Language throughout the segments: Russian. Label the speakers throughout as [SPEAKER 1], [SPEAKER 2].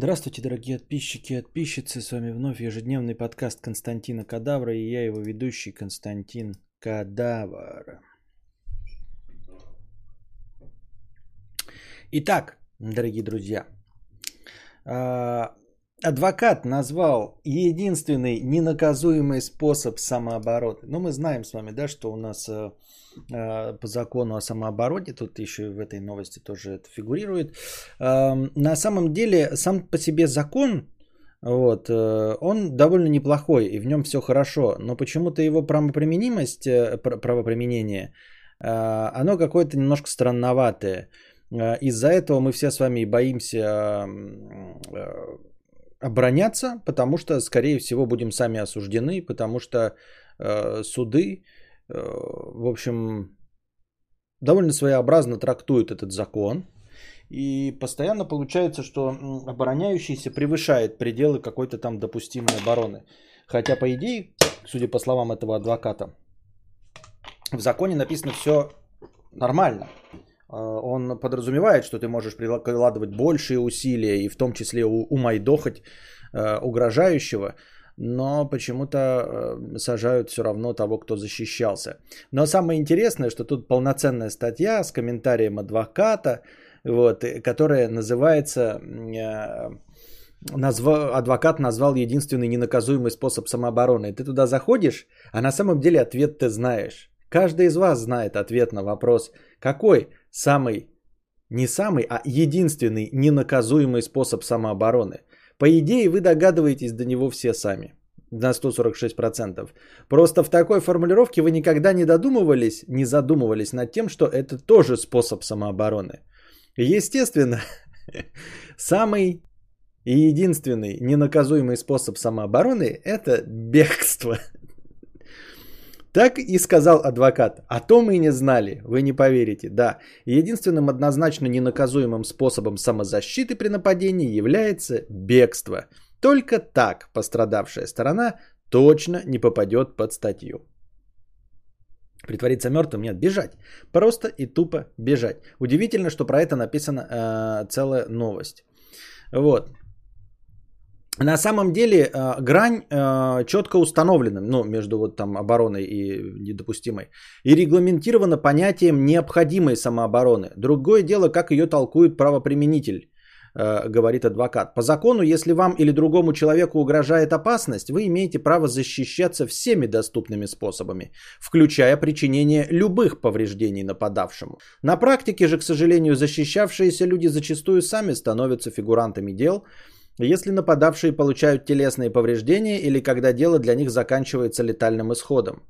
[SPEAKER 1] Здравствуйте, дорогие подписчики и подписчицы. С вами вновь ежедневный подкаст Константина Кадавра и я его ведущий Константин Кадавр. Итак, дорогие друзья, а, адвокат назвал единственный ненаказуемый способ самообороны. Ну, мы знаем с вами, да, что у нас а, а, по закону о самообороне, тут еще и в этой новости тоже это фигурирует. На самом деле, сам по себе закон, вот, э, он довольно неплохой, и в нем все хорошо, но почему-то его правоприменимость, э, правоприменение, оно какое-то немножко странноватое. Из-за этого мы все с вами боимся э, обороняться, потому что, скорее всего, будем сами осуждены, потому что э, суды, э, в общем, довольно своеобразно трактуют этот закон. И постоянно получается, что обороняющийся превышает пределы какой-то там допустимой обороны. Хотя, по идее, судя по словам этого адвоката, в законе написано все нормально. Э, он подразумевает, что ты можешь прикладывать большие усилия и в том числе умайдохать э, угрожающего, но почему-то э, сажают все равно того, кто защищался. Но самое интересное, что тут полноценная статья с комментарием адвоката, вот, которая называется назва, адвокат назвал единственный ненаказуемый способ самообороны. Ты туда заходишь, а на самом деле ответ ты знаешь. Каждый из вас знает ответ на вопрос, какой самый, не самый, а единственный ненаказуемый способ самообороны. По идее, вы догадываетесь до него все сами. На 146%. Просто в такой формулировке вы никогда не додумывались, не задумывались над тем, что это тоже способ самообороны. Естественно, самый и единственный ненаказуемый способ самообороны – это бегство. Так и сказал адвокат. А то мы не знали, вы не поверите. Да, единственным однозначно ненаказуемым способом самозащиты при нападении является бегство. Только так пострадавшая сторона точно не попадет под статью. Притвориться мертвым нет, бежать. Просто и тупо бежать. Удивительно, что про это написана э, целая новость. Вот. На самом деле э, грань э, четко установлена, ну, между вот там обороной и недопустимой, и регламентирована понятием необходимой самообороны. Другое дело, как ее толкует правоприменитель, э, говорит адвокат. По закону, если вам или другому человеку угрожает опасность, вы имеете право защищаться всеми доступными способами, включая причинение любых повреждений нападавшему. На практике же, к сожалению, защищавшиеся люди зачастую сами становятся фигурантами дел, если нападавшие получают телесные повреждения или когда дело для них заканчивается летальным исходом.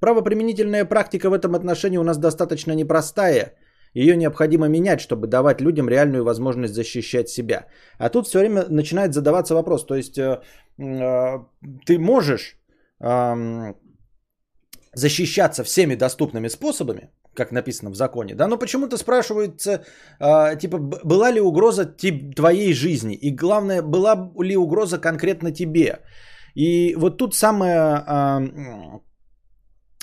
[SPEAKER 1] Правоприменительная практика в этом отношении у нас достаточно непростая. Ее необходимо менять, чтобы давать людям реальную возможность защищать себя. А тут все время начинает задаваться вопрос. То есть э, э, ты можешь э, защищаться всеми доступными способами, как написано в законе, да, но почему-то спрашивается, э, типа, была ли угроза тип, твоей жизни, и главное, была ли угроза конкретно тебе. И вот тут самое, э,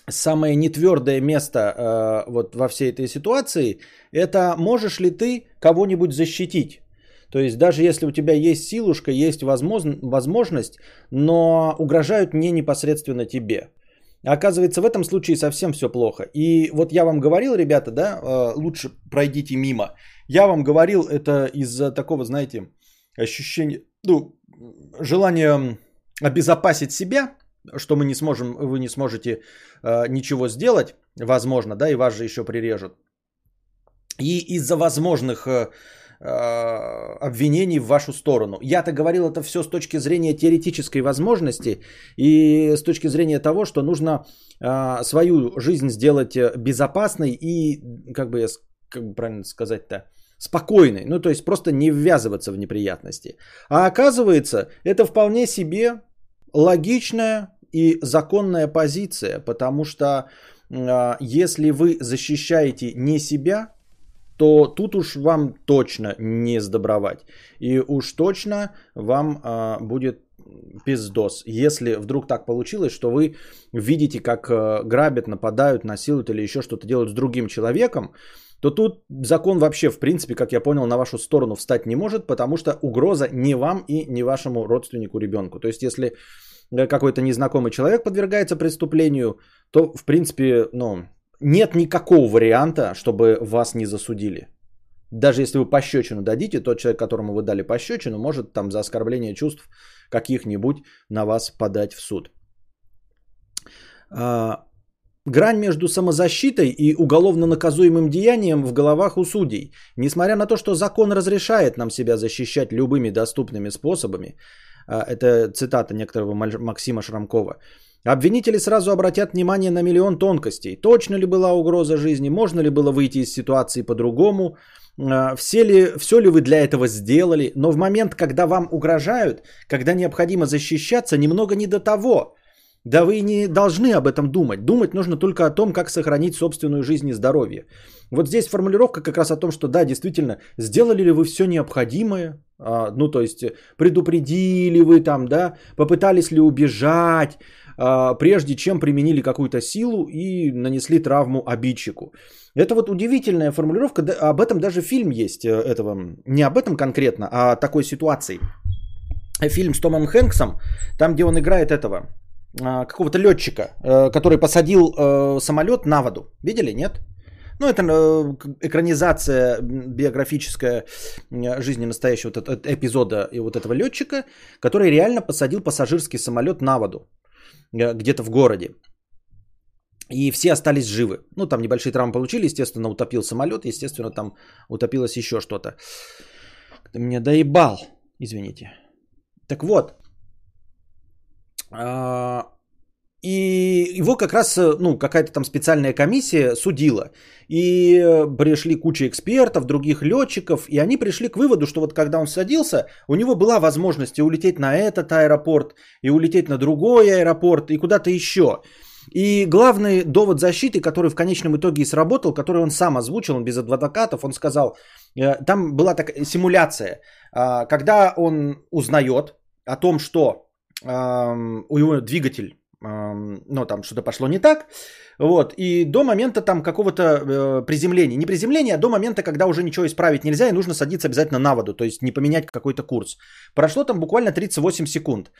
[SPEAKER 1] самое нетвердое место э, вот во всей этой ситуации, это можешь ли ты кого-нибудь защитить. То есть даже если у тебя есть силушка, есть возможность, но угрожают не непосредственно тебе. Оказывается, в этом случае совсем все плохо. И вот я вам говорил, ребята, да, э, лучше пройдите мимо. Я вам говорил это из-за такого, знаете, ощущения, ну, желания обезопасить себя, что мы не сможем, вы не сможете э, ничего сделать, возможно, да, и вас же еще прирежут. И из-за возможных э, обвинений в вашу сторону. Я-то говорил это все с точки зрения теоретической возможности и с точки зрения того, что нужно э, свою жизнь сделать э, безопасной и, как бы, как бы правильно сказать-то, спокойной. Ну, то есть просто не ввязываться в неприятности. А оказывается, это вполне себе логичная и законная позиция, потому что если вы защищаете не себя, то тут уж вам точно не сдобровать. И уж точно вам а, будет пиздос. Если вдруг так получилось, что вы видите, как а, грабят, нападают, насилуют или еще что-то делают с другим человеком, то тут закон вообще, в принципе, как я понял, на вашу сторону встать не может, потому что угроза не вам и не вашему родственнику ребенку. То есть, если э, какой-то незнакомый человек подвергается преступлению, то, в принципе, ну, нет никакого варианта, чтобы вас не засудили. Даже если вы пощечину дадите, тот человек, которому вы дали пощечину, может там за оскорбление чувств каких-нибудь на вас подать в суд. А, грань между самозащитой и уголовно наказуемым деянием в головах у судей. Несмотря на то, что закон разрешает нам себя защищать любыми доступными способами, а, это цитата некоторого Максима Шрамкова, Обвинители сразу обратят внимание на миллион тонкостей. Точно ли была угроза жизни? Можно ли было выйти из ситуации по-другому? А, все ли, все ли вы для этого сделали? Но в момент, когда вам угрожают, когда необходимо защищаться, немного не до того. Да вы не должны об этом думать. Думать нужно только о том, как сохранить собственную жизнь и здоровье. Вот здесь формулировка как раз о том, что да, действительно, сделали ли вы все необходимое, а, ну то есть предупредили вы там, да, попытались ли убежать, прежде чем применили какую-то силу и нанесли травму обидчику. Это вот удивительная формулировка, об этом даже фильм есть э, этого, не об этом конкретно, а такой ситуации. Фильм с Томом Хэнксом, там, где он играет этого, а, какого-то летчика, э, который посадил э, самолет на воду. Видели, нет? Ну, это экранизация биографическая жизни настоящего эпизода и вот этого летчика, который реально посадил пассажирский самолет на воду. Э, где-то в городе. И все остались живы. Ну, там небольшие травмы получили, естественно, утопил самолет, естественно, там утопилось еще что-то. Ты меня доебал, извините. Так вот, а, и его как раз, ну, какая-то там специальная комиссия судила. И э, пришли куча экспертов, других летчиков, и они пришли к выводу, что вот когда он садился, у него была возможность и улететь на этот аэропорт, и улететь на другой аэропорт, и куда-то еще. И главный довод защиты, который в конечном итоге и сработал, который он сам озвучил, он без адвокатов, он сказал, э, там была такая симуляция, а, когда он узнает о том, что у него двигатель ну, там что-то пошло не так, вот, и до момента там какого-то э, приземления, не приземления, а до момента, когда уже ничего исправить нельзя, и нужно садиться обязательно на воду, то есть не поменять какой-то курс. Прошло там буквально 38 секунд.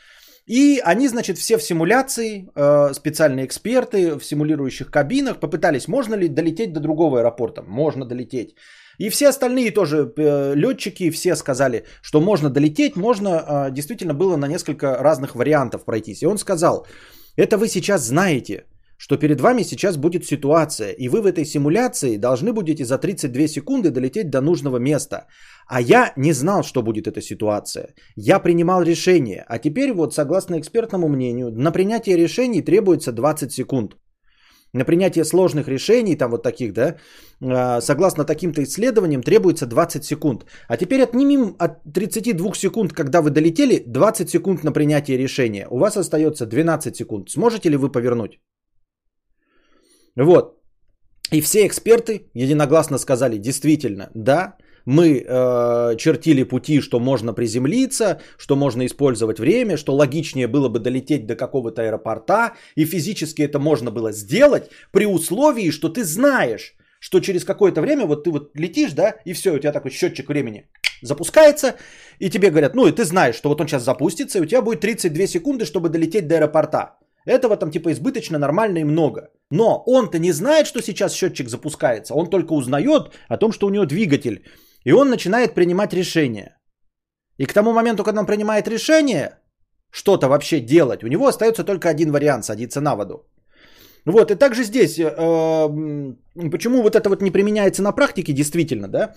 [SPEAKER 1] И они, значит, все в симуляции, э, специальные эксперты в симулирующих кабинах попытались, можно ли долететь до другого аэропорта. Можно долететь. И все остальные тоже э, летчики, все сказали, что можно долететь, можно, э, действительно было на несколько разных вариантов пройтись. И он сказал, это вы сейчас знаете, что перед вами сейчас будет ситуация, и вы в этой симуляции должны будете за 32 секунды долететь до нужного места. А я не знал, что будет эта ситуация. Я принимал решение. А теперь вот, согласно экспертному мнению, на принятие решений требуется 20 секунд. На принятие сложных решений, там вот таких, да, а, согласно таким-то исследованиям, требуется 20 секунд. А теперь отнимем от 32 секунд, когда вы долетели, 20 секунд на принятие решения. У вас остается 12 секунд. Сможете ли вы повернуть? Вот. И все эксперты единогласно сказали, действительно, да, мы э, чертили пути, что можно приземлиться, что можно использовать время, что логичнее было бы долететь до какого-то аэропорта, и физически это можно было сделать при условии, что ты знаешь, что через какое-то время вот ты вот летишь, да, и все, у тебя такой счетчик времени запускается, и тебе говорят, ну и ты знаешь, что вот он сейчас запустится, и у тебя будет 32 секунды, чтобы долететь до аэропорта. Этого там типа избыточно, нормально и много. Но он-то не знает, что сейчас счетчик запускается. Он только узнает о том, что у него двигатель и он начинает принимать решения. И к тому моменту, когда он принимает решение, что-то вообще делать, у него остается только один вариант – садиться на воду. Вот, и также здесь, э, почему вот это вот не применяется на практике, действительно, да,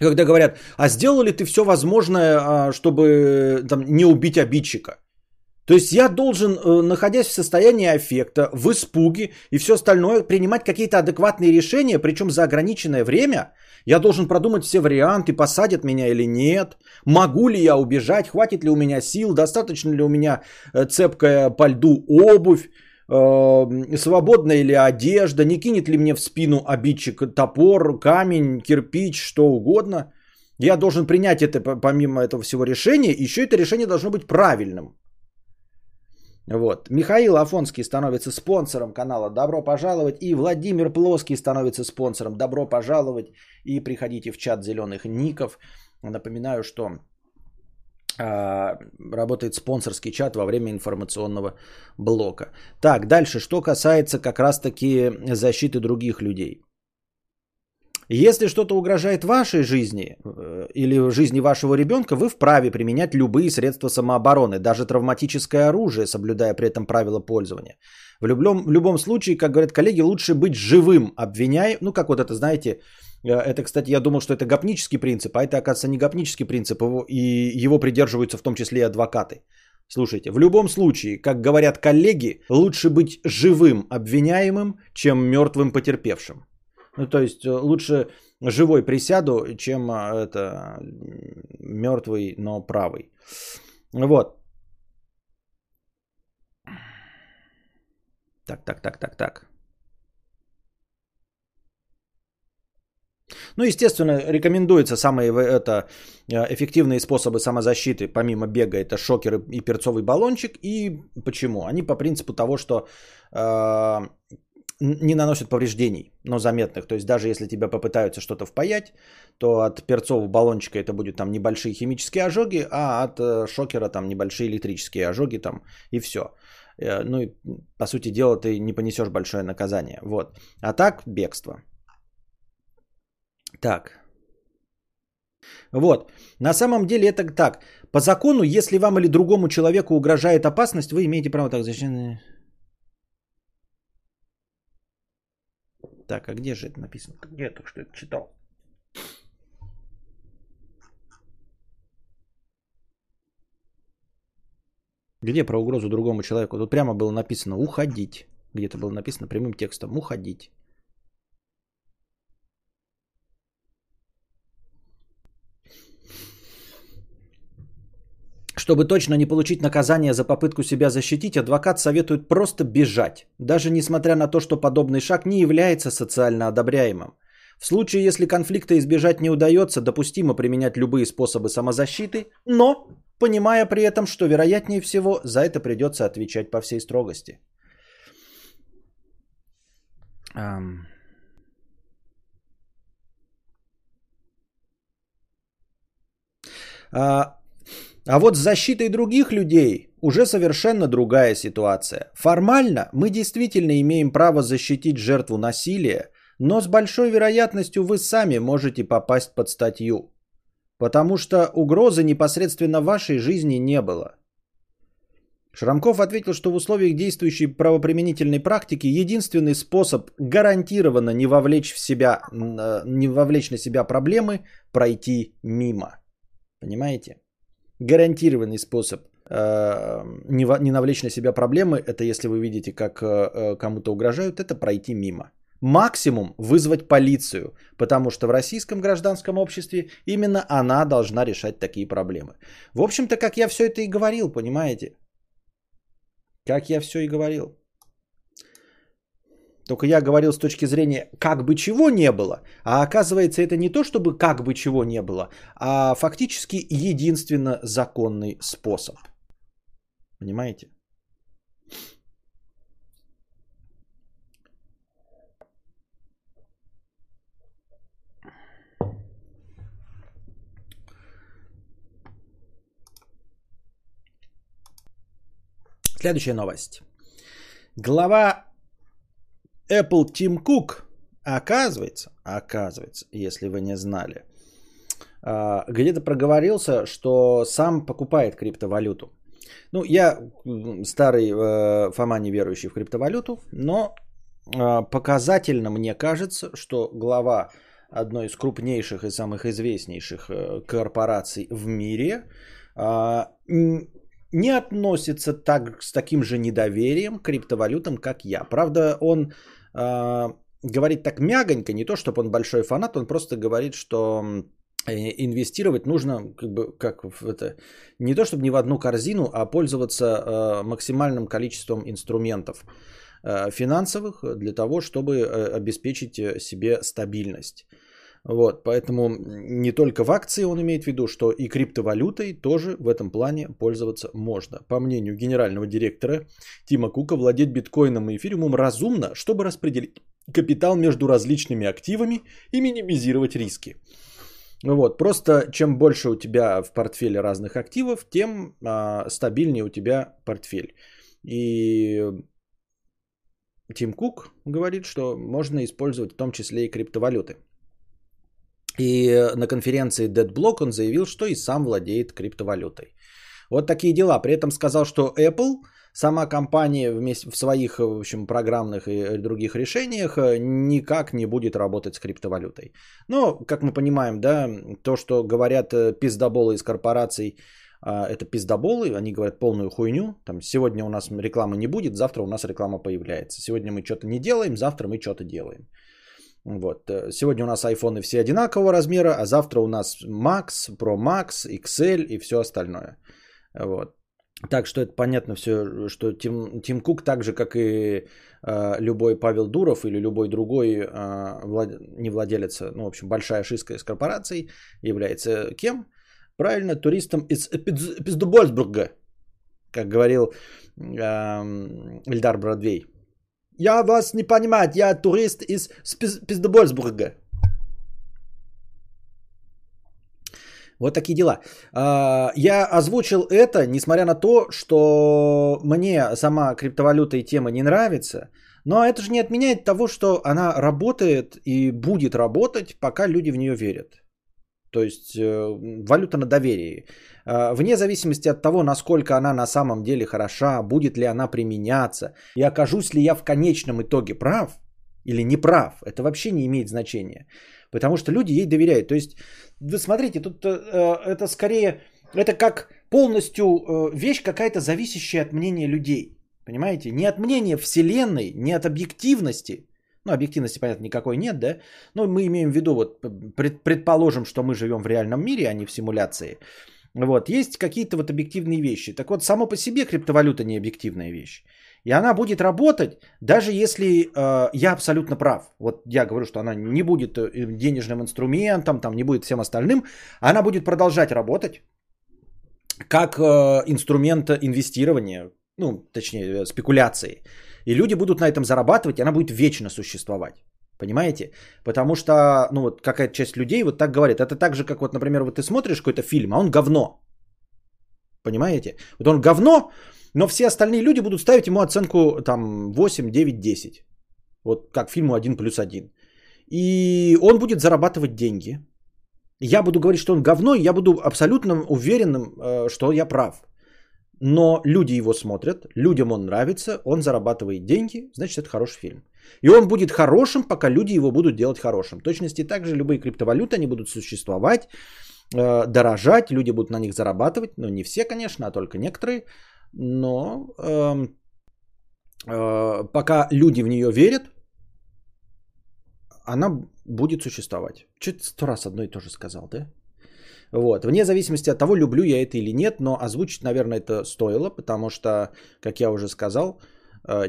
[SPEAKER 1] когда говорят, а сделал ли ты все возможное, а, чтобы там, не убить обидчика? То есть я должен, э, находясь в состоянии аффекта, в испуге и все остальное, принимать какие-то адекватные решения, причем за ограниченное время. Я должен продумать все варианты, посадят меня или нет, могу ли я убежать, хватит ли у меня сил, достаточно ли у меня э, цепкая по льду обувь, э, свободная ли одежда, не кинет ли мне в спину обидчик топор, камень, кирпич, что угодно. Я должен принять это помимо этого всего решения, еще это решение должно быть правильным. Вот. Михаил Афонский становится спонсором канала. Добро пожаловать. И Владимир Плоский становится спонсором. Добро пожаловать. И приходите в чат зеленых ников. Напоминаю, что а, работает спонсорский чат во время информационного блока. Так, дальше, что касается как раз-таки защиты других людей. Если что-то угрожает вашей жизни э, или жизни вашего ребенка, вы вправе применять любые средства самообороны, даже травматическое оружие, соблюдая при этом правила пользования. В любом, в любом случае, как говорят коллеги, лучше быть живым обвиняем. Ну, как вот это, знаете, э, это, кстати, я думал, что это гопнический принцип, а это, оказывается, не гопнический принцип, и его придерживаются в том числе и адвокаты. Слушайте, в любом случае, как говорят коллеги, лучше быть живым обвиняемым, чем мертвым потерпевшим. Ну, то есть э, лучше живой присяду, чем а, это мертвый, но правый. Вот. Так, так, так, так, так. Ну, естественно, рекомендуется самые это, э, эффективные способы самозащиты, помимо бега, это шокер и перцовый баллончик. И почему? Они по принципу того, что э, не наносят повреждений, но заметных. То есть даже если тебя попытаются что-то впаять, то от перцового баллончика это будет там небольшие химические ожоги, а от э, шокера там небольшие электрические ожоги там и все. Э, ну и по сути дела ты не понесешь большое наказание. Вот. А так бегство. Так. Вот. На самом деле это так. По закону, если вам или другому человеку угрожает опасность, вы имеете право так защищать. Так, а где же это написано? Где я только что это читал? Где про угрозу другому человеку? Тут прямо было написано «уходить». Где-то было написано прямым текстом «уходить». Чтобы точно не получить наказание за попытку себя защитить, адвокат советует просто бежать, даже несмотря на то, что подобный шаг не является социально одобряемым. В случае, если конфликта избежать не удается, допустимо применять любые способы самозащиты, но понимая при этом, что вероятнее всего за это придется отвечать по всей строгости. Um... А, а вот с защитой других людей уже совершенно другая ситуация. Формально мы действительно имеем право защитить жертву насилия, но с большой вероятностью вы сами можете попасть под статью. Потому что угрозы непосредственно вашей жизни не было. Шрамков ответил, что в условиях действующей правоприменительной практики единственный способ гарантированно не вовлечь, в себя, э, не вовлечь на себя проблемы – пройти мимо. Понимаете? Гарантированный способ э, не, навлечь на себя проблемы, это если вы видите, как э, э, кому-то угрожают, это пройти мимо. Максимум вызвать полицию, потому что в российском гражданском обществе именно она должна решать такие проблемы. В общем-то, как я все это и говорил, понимаете? Как я все и говорил. Только я говорил с точки зрения, как бы чего не было. А оказывается, это не то, чтобы как бы чего не было, а фактически единственно законный способ. Понимаете? Следующая новость. Глава Apple Tim Cook, оказывается, оказывается, если вы не знали, а, где-то проговорился, что сам покупает криптовалюту. Ну, я старый э, Фома не верующий в криптовалюту, но а, показательно мне кажется, что глава одной из крупнейших и самых известнейших э, корпораций в мире а, не относится так, с таким же недоверием к криптовалютам, как я. Правда, он э, говорит так мягонько, не то, чтобы он большой фанат, он просто говорит, что э, инвестировать нужно как бы как в это не то чтобы не в одну корзину, а пользоваться э, максимальным количеством инструментов э, финансовых для того, чтобы э, обеспечить себе стабильность. Вот, поэтому не только в акции он имеет в виду, что и криптовалютой тоже в этом плане пользоваться можно. По мнению генерального директора Тима Кука, владеть биткоином и эфириумом разумно, чтобы распределить капитал между различными активами и минимизировать риски. Вот, просто чем больше у тебя в портфеле разных активов, тем а, стабильнее у тебя портфель. И Тим Кук говорит, что можно использовать в том числе и криптовалюты. И на конференции DeadBlock он заявил, что и сам владеет криптовалютой. Вот такие дела. При этом сказал, что Apple, сама компания вместе в своих в общем, программных и других решениях э, никак не будет работать с криптовалютой. Но, как мы понимаем, да, то, что говорят э, пиздоболы из корпораций, а, это пиздоболы, они говорят полную хуйню. Там, сегодня у нас рекламы не будет, завтра у нас реклама появляется. Сегодня мы что-то не делаем, завтра мы что-то делаем. Вот. Сегодня у нас айфоны все одинакового размера, а завтра у нас Max, Pro Max, XL и все остальное. Вот. Так что это понятно все, что Тим, Тим Кук, так же как и э, любой Павел Дуров или любой другой, э, влад... не владелец, ну, в общем, большая шистка из корпораций, является кем? Правильно, туристом из Пиздубольсбурга, как говорил э, Эльдар Бродвей. Я вас не понимаю, я турист из Пиздобольсбурга. Вот такие дела. А, я озвучил это, несмотря на то, что мне сама криптовалюта и тема не нравится. Но это же не отменяет того, что она работает и будет работать, пока люди в нее верят. То есть э, валюта на доверии. А, вне зависимости от того, насколько она на самом деле хороша, будет ли она применяться, и окажусь ли я в конечном итоге прав или не прав, это вообще не имеет значения. Потому что люди ей доверяют. То есть, вы смотрите, тут э, это скорее, это как полностью э, вещь какая-то зависящая от мнения людей. Понимаете? Не от мнения Вселенной, не от объективности, ну, объективности, понятно, никакой нет, да? Но мы имеем в виду, вот, предположим, что мы живем в реальном мире, а не в симуляции. Вот, есть какие-то вот объективные вещи. Так вот, само по себе криптовалюта не объективная вещь. И она будет работать, даже если э, я абсолютно прав. Вот я говорю, что она не будет э, денежным инструментом, там не будет всем остальным. Она будет продолжать работать как э, инструмент инвестирования, ну, точнее, э, спекуляции. И люди будут на этом зарабатывать, и она будет вечно существовать. Понимаете? Потому что, ну вот какая-то часть людей вот так говорит. Это так же, как вот, например, вот ты смотришь какой-то фильм, а он говно. Понимаете? Вот он говно, но все остальные люди будут ставить ему оценку там 8, 9, 10. Вот как фильму 1 плюс 1. И он будет зарабатывать деньги. Я буду говорить, что он говно, и я буду абсолютно уверенным, э, что я прав. Но люди его смотрят, людям он нравится, он зарабатывает деньги, значит это хороший фильм. И он будет хорошим, пока люди его будут делать хорошим. В точности также любые криптовалюты, они будут существовать, э, дорожать, люди будут на них зарабатывать. Ну, не все, конечно, а только некоторые. Но э, э, пока люди в нее верят, она будет существовать. Что-то сто раз одно и то же сказал, да? Вот. Вне зависимости от того, люблю я это или нет, но озвучить, наверное, это стоило, потому что, как я уже сказал, э,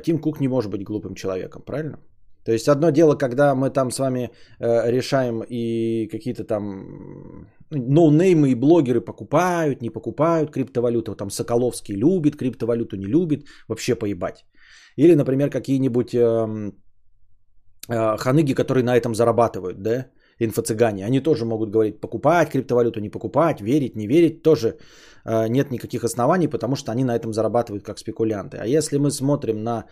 [SPEAKER 1] Тим Кук не может быть глупым человеком, правильно? То есть одно дело, когда мы там с вами э, решаем и какие-то там ноунеймы и блогеры покупают, не покупают криптовалюту. Там Соколовский любит криптовалюту, не любит, вообще поебать. Или, например, какие-нибудь э, э, ханыги, которые на этом зарабатывают, да, инфо-цыгане. Они тоже могут говорить, покупать криптовалюту, не покупать, верить, не верить. Тоже э, нет никаких оснований, потому что они на этом зарабатывают как спекулянты. А если мы смотрим на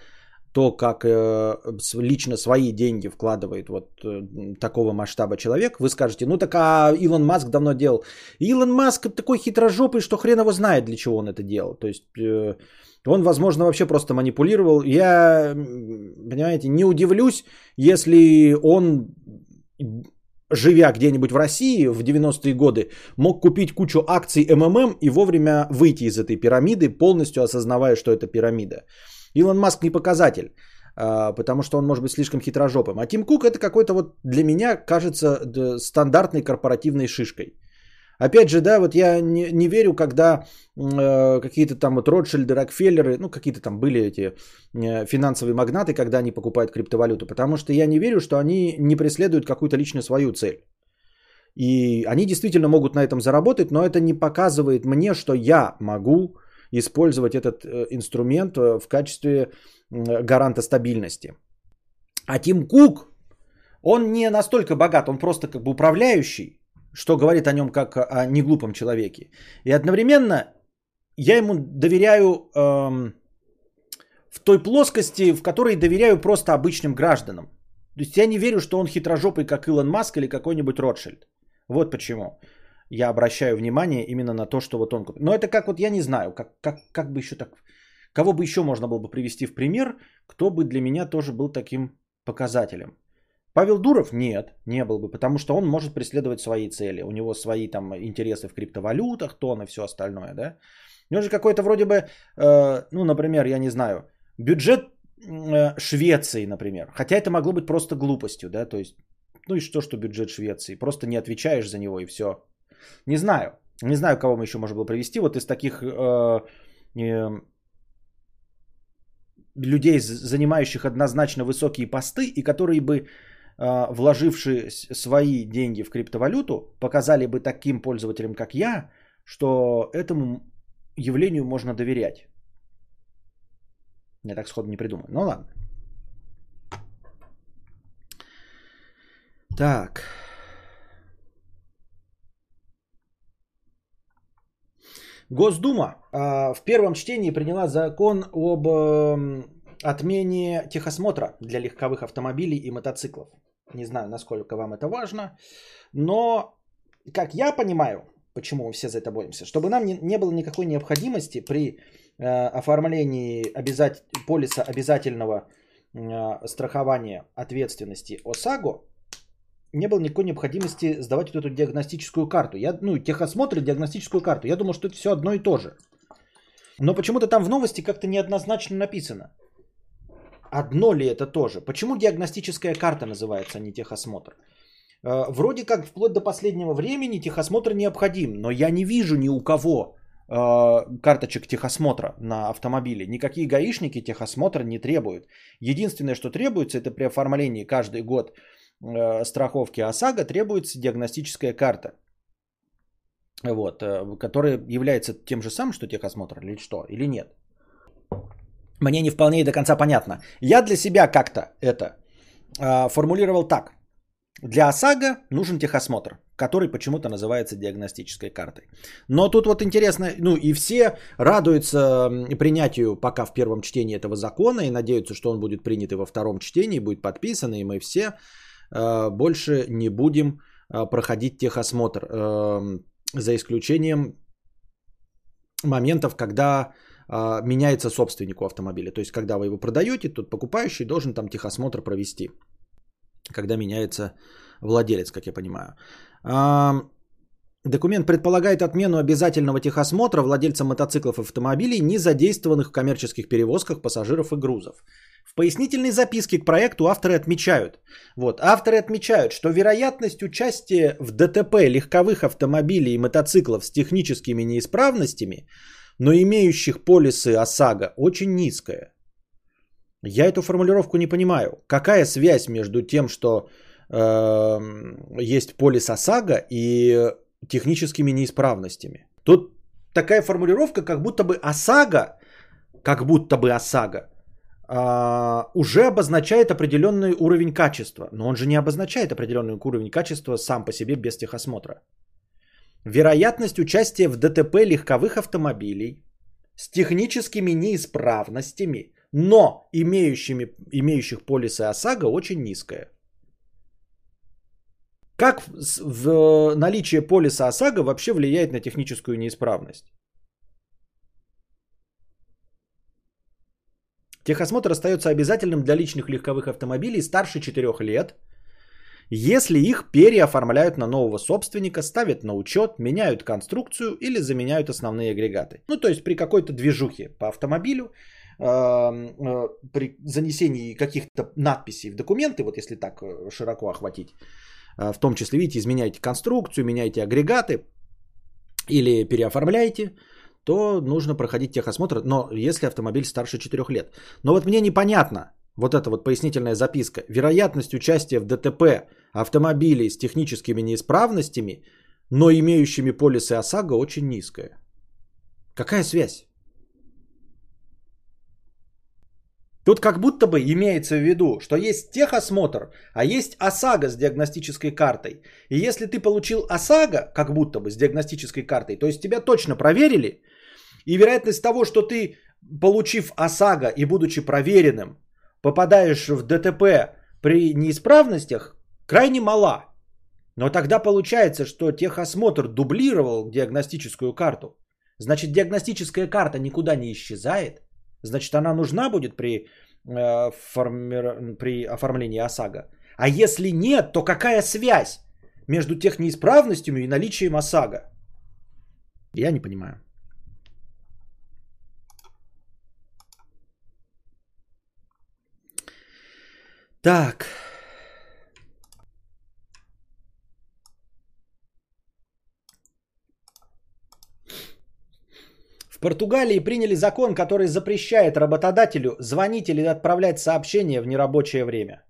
[SPEAKER 1] то, как э, лично свои деньги вкладывает вот э, такого масштаба человек, вы скажете, ну так а Илон Маск давно делал. Илон Маск такой хитрожопый, что хрен его знает, для чего он это делал. То есть э, он, возможно, вообще просто манипулировал. Я, понимаете, не удивлюсь, если он живя где-нибудь в России в 90-е годы, мог купить кучу акций МММ и вовремя выйти из этой пирамиды, полностью осознавая, что это пирамида. Илон Маск не показатель, а, потому что он может быть слишком хитрожопым. А Тим Кук это какой-то вот для меня кажется стандартной корпоративной шишкой. Опять же, да, вот я не, не верю, когда э, какие-то там вот Ротшильды, Рокфеллеры, ну какие-то там были эти э, финансовые магнаты, когда они покупают криптовалюту, потому что я не верю, что они не преследуют какую-то личную свою цель. И они действительно могут на этом заработать, но это не показывает мне, что я могу использовать этот э, инструмент э, в качестве гаранта стабильности. А Тим Кук, он не настолько богат, он просто как бы управляющий, что говорит о нем как о неглупом человеке. И одновременно я ему доверяю эм, в той плоскости, в которой доверяю просто обычным гражданам. То есть я не верю, что он хитрожопый, как Илон Маск или какой-нибудь Ротшильд. Вот почему я обращаю внимание именно на то, что вот он... Но это как вот я не знаю, как, как, как бы еще так... Кого бы еще можно было бы привести в пример, кто бы для меня тоже был таким показателем. Павел Дуров? Нет, не был бы, потому что он может преследовать свои цели. У него свои там интересы в криптовалютах, тон и все остальное, да. У него же какой-то вроде бы, э, ну, например, я не знаю, бюджет э, Швеции, например. Хотя это могло быть просто глупостью, да, то есть, ну и что, что бюджет Швеции? Просто не отвечаешь за него и все. Не знаю. Не знаю, кого мы еще можно было привести. Вот из таких э, э, людей, занимающих однозначно высокие посты, и которые бы, вложившие свои деньги в криптовалюту, показали бы таким пользователям, как я, что этому явлению можно доверять. Я так сходу не придумаю. Ну ладно. Так. Госдума э, в первом чтении приняла закон об э, отмене техосмотра для легковых автомобилей и мотоциклов. Не знаю, насколько вам это важно, но, как я понимаю, почему мы все за это боремся, чтобы нам не, не было никакой необходимости при э, оформлении обязать, полиса обязательного э, страхования ответственности ОСАГО, не было никакой необходимости сдавать вот эту диагностическую карту. Я, ну, техосмотр и диагностическую карту. Я думал, что это все одно и то же. Но почему-то там в новости как-то неоднозначно написано. Одно ли это тоже? Почему диагностическая карта называется, а не техосмотр? Э, вроде как вплоть до последнего времени техосмотр необходим, но я не вижу ни у кого э, карточек техосмотра на автомобиле. Никакие гаишники техосмотра не требуют. Единственное, что требуется, это при оформлении каждый год Э, страховки ОСАГО требуется диагностическая карта, вот, которая является тем же самым, что техосмотр или что, или нет. Мне не вполне и до конца понятно. Я для себя как-то это э, формулировал так. Для ОСАГО нужен техосмотр, который почему-то называется диагностической картой. Но тут вот интересно, ну и все радуются принятию пока в первом чтении этого закона и надеются, что он будет принят и во втором чтении, будет подписан, и мы все Э, больше не будем э, проходить техосмотр, эм, за исключением моментов, когда э, меняется собственник у автомобиля. То есть, когда вы его продаете, тот покупающий должен там техосмотр провести, когда меняется владелец, как я понимаю. Документ предполагает отмену обязательного техосмотра владельца мотоциклов и автомобилей, не задействованных в коммерческих перевозках пассажиров и грузов. В пояснительной записке к проекту авторы отмечают, вот, авторы отмечают, что вероятность участия в ДТП легковых автомобилей и мотоциклов с техническими неисправностями, но имеющих полисы ОСАГО, очень низкая. Я эту формулировку не понимаю. Какая связь между тем, что э, есть полис ОСАГО и техническими неисправностями? Тут такая формулировка, как будто бы ОСАГО, как будто бы ОСАГО а, уже обозначает определенный уровень качества. Но он же не обозначает определенный уровень качества сам по себе без техосмотра. Вероятность участия в ДТП легковых автомобилей с техническими неисправностями, но имеющими, имеющих полисы ОСАГО очень низкая. Как в наличие полиса ОСАГО вообще влияет на техническую неисправность? Техосмотр остается обязательным для личных легковых автомобилей старше 4 лет, если их переоформляют на нового собственника, ставят на учет, меняют конструкцию или заменяют основные агрегаты. Ну, то есть при какой-то движухе по автомобилю, э, э, при занесении каких-то надписей в документы, вот если так э, широко охватить, в том числе, видите, изменяете конструкцию, меняете агрегаты или переоформляете, то нужно проходить техосмотр, но если автомобиль старше 4 лет. Но вот мне непонятно, вот эта вот пояснительная записка, вероятность участия в ДТП автомобилей с техническими неисправностями, но имеющими полисы ОСАГО очень низкая. Какая связь? Тут как будто бы имеется в виду, что есть техосмотр, а есть ОСАГО с диагностической картой. И если ты получил ОСАГО, как будто бы с диагностической картой, то есть тебя точно проверили, и вероятность того, что ты, получив ОСАГО и будучи проверенным, попадаешь в ДТП при неисправностях, крайне мала. Но тогда получается, что техосмотр дублировал диагностическую карту. Значит, диагностическая карта никуда не исчезает. Значит, она нужна будет при, э, форми... при оформлении ОСАГО. А если нет, то какая связь между тех неисправностями и наличием ОСАГО? Я не понимаю. Так. В Португалии приняли закон, который запрещает работодателю звонить или отправлять сообщения в нерабочее время.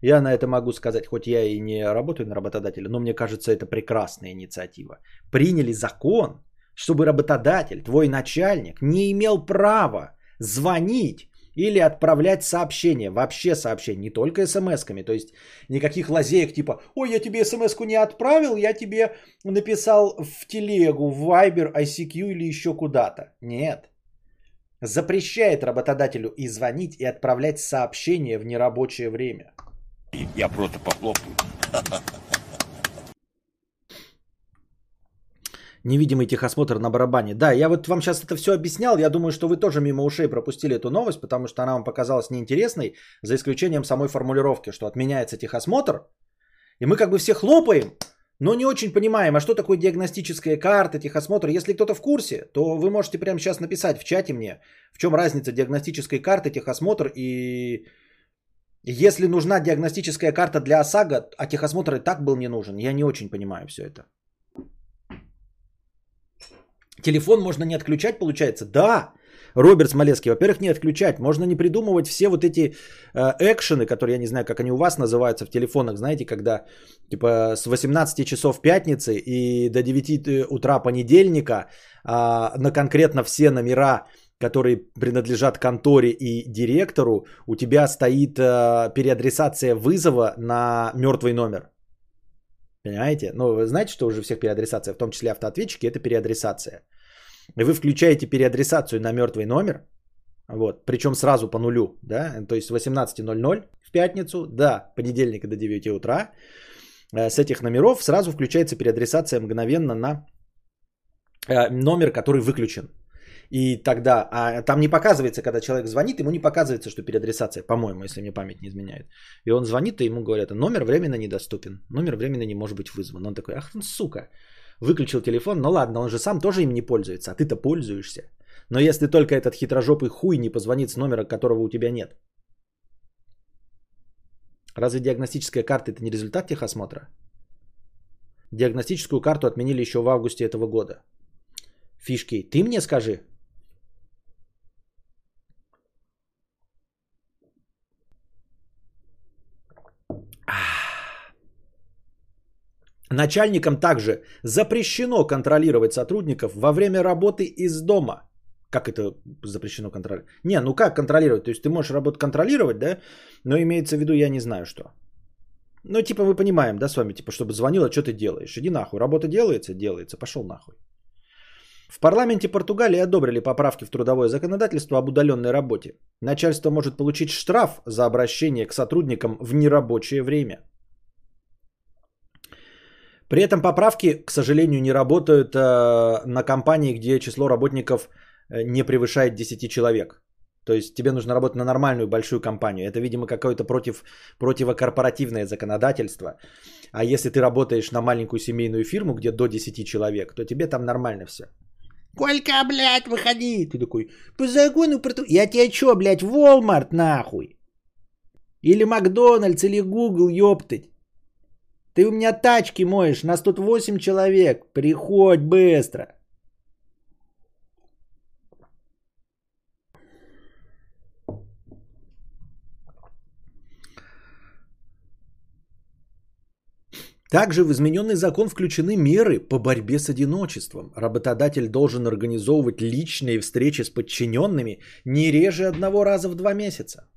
[SPEAKER 1] Я на это могу сказать, хоть я и не работаю на работодателя, но мне кажется, это прекрасная инициатива. Приняли закон, чтобы работодатель, твой начальник, не имел права звонить или отправлять сообщения, вообще сообщения, не только смс-ками. То есть никаких лазеек типа, ой, я тебе смс-ку не отправил, я тебе написал в телегу, в Viber, ICQ или еще куда-то. Нет. Запрещает работодателю и звонить, и отправлять сообщения в нерабочее время.
[SPEAKER 2] Я просто похлопаю.
[SPEAKER 1] невидимый техосмотр на барабане. Да, я вот вам сейчас это все объяснял. Я думаю, что вы тоже мимо ушей пропустили эту новость, потому что она вам показалась неинтересной, за исключением самой формулировки, что отменяется техосмотр. И мы как бы все хлопаем, но не очень понимаем, а что такое диагностическая карта, техосмотр. Если кто-то в курсе, то вы можете прямо сейчас написать в чате мне, в чем разница диагностической карты, техосмотр и если нужна диагностическая карта для ОСАГО, а техосмотр и так был не нужен, я не очень понимаю все это. Телефон можно не отключать, получается? Да, Роберт Смолецкий, во-первых, не отключать. Можно не придумывать все вот эти э, экшены, которые, я не знаю, как они у вас называются в телефонах, знаете, когда типа с 18 часов пятницы и до 9 э, утра понедельника э, на конкретно все номера, которые принадлежат конторе и директору, у тебя стоит э, переадресация вызова на мертвый номер. Понимаете? Ну, вы знаете, что уже всех переадресация, в том числе автоответчики, это переадресация. Вы включаете переадресацию на мертвый номер, вот, причем сразу по нулю, да, то есть 18.00 в пятницу до понедельника до 9 утра. Э, с этих номеров сразу включается переадресация мгновенно на э, номер, который выключен. И тогда, а там не показывается, когда человек звонит, ему не показывается, что переадресация, по-моему, если мне память не изменяет. И он звонит, и ему говорят, номер временно недоступен, номер временно не может быть вызван. Он такой, ах, сука, выключил телефон, ну ладно, он же сам тоже им не пользуется, а ты-то пользуешься. Но если только этот хитрожопый хуй не позвонит с номера, которого у тебя нет. Разве диагностическая карта это не результат техосмотра? Диагностическую карту отменили еще в августе этого года. Фишки, ты мне скажи, Начальникам также запрещено контролировать сотрудников во время работы из дома. Как это запрещено контролировать? Не, ну как контролировать? То есть ты можешь работу контролировать, да? Но имеется в виду, я не знаю что. Ну, типа мы понимаем, да, с вами, типа, чтобы звонила, что ты делаешь? Иди нахуй. Работа делается? Делается. Пошел нахуй. В парламенте Португалии одобрили поправки в трудовое законодательство об удаленной работе. Начальство может получить штраф за обращение к сотрудникам в нерабочее время – при этом поправки, к сожалению, не работают э, на компании, где число работников э, не превышает 10 человек. То есть тебе нужно работать на нормальную большую компанию. Это, видимо, какое-то против, противокорпоративное законодательство. А если ты работаешь на маленькую семейную фирму, где до 10 человек, то тебе там нормально все. Колька, блядь, выходи. Ты такой, по закону... Я тебе что, блядь, Walmart нахуй? Или Макдональдс, или Google, ёптать. Ты у меня тачки моешь, нас тут 8 человек. Приходь быстро. Также в измененный закон включены меры по борьбе с одиночеством. Работодатель должен организовывать личные встречи с подчиненными не реже одного раза в два месяца.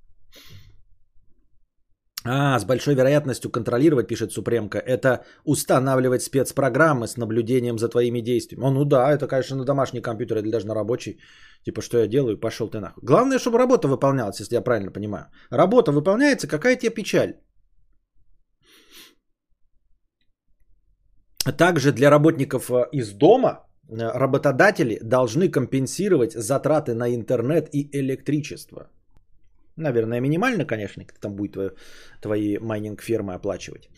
[SPEAKER 1] А, с большой вероятностью контролировать, пишет Супремка, это устанавливать спецпрограммы с наблюдением за твоими действиями. О, ну да, это, конечно, на домашний компьютер или даже на рабочий. Типа, что я делаю, пошел ты нахуй. Главное, чтобы работа выполнялась, если я правильно понимаю. Работа выполняется, какая тебе печаль? Также для работников э, из дома э, работодатели должны компенсировать затраты на интернет и электричество. Наверное, минимально, конечно, там будет твои, твои майнинг-фермы оплачивать.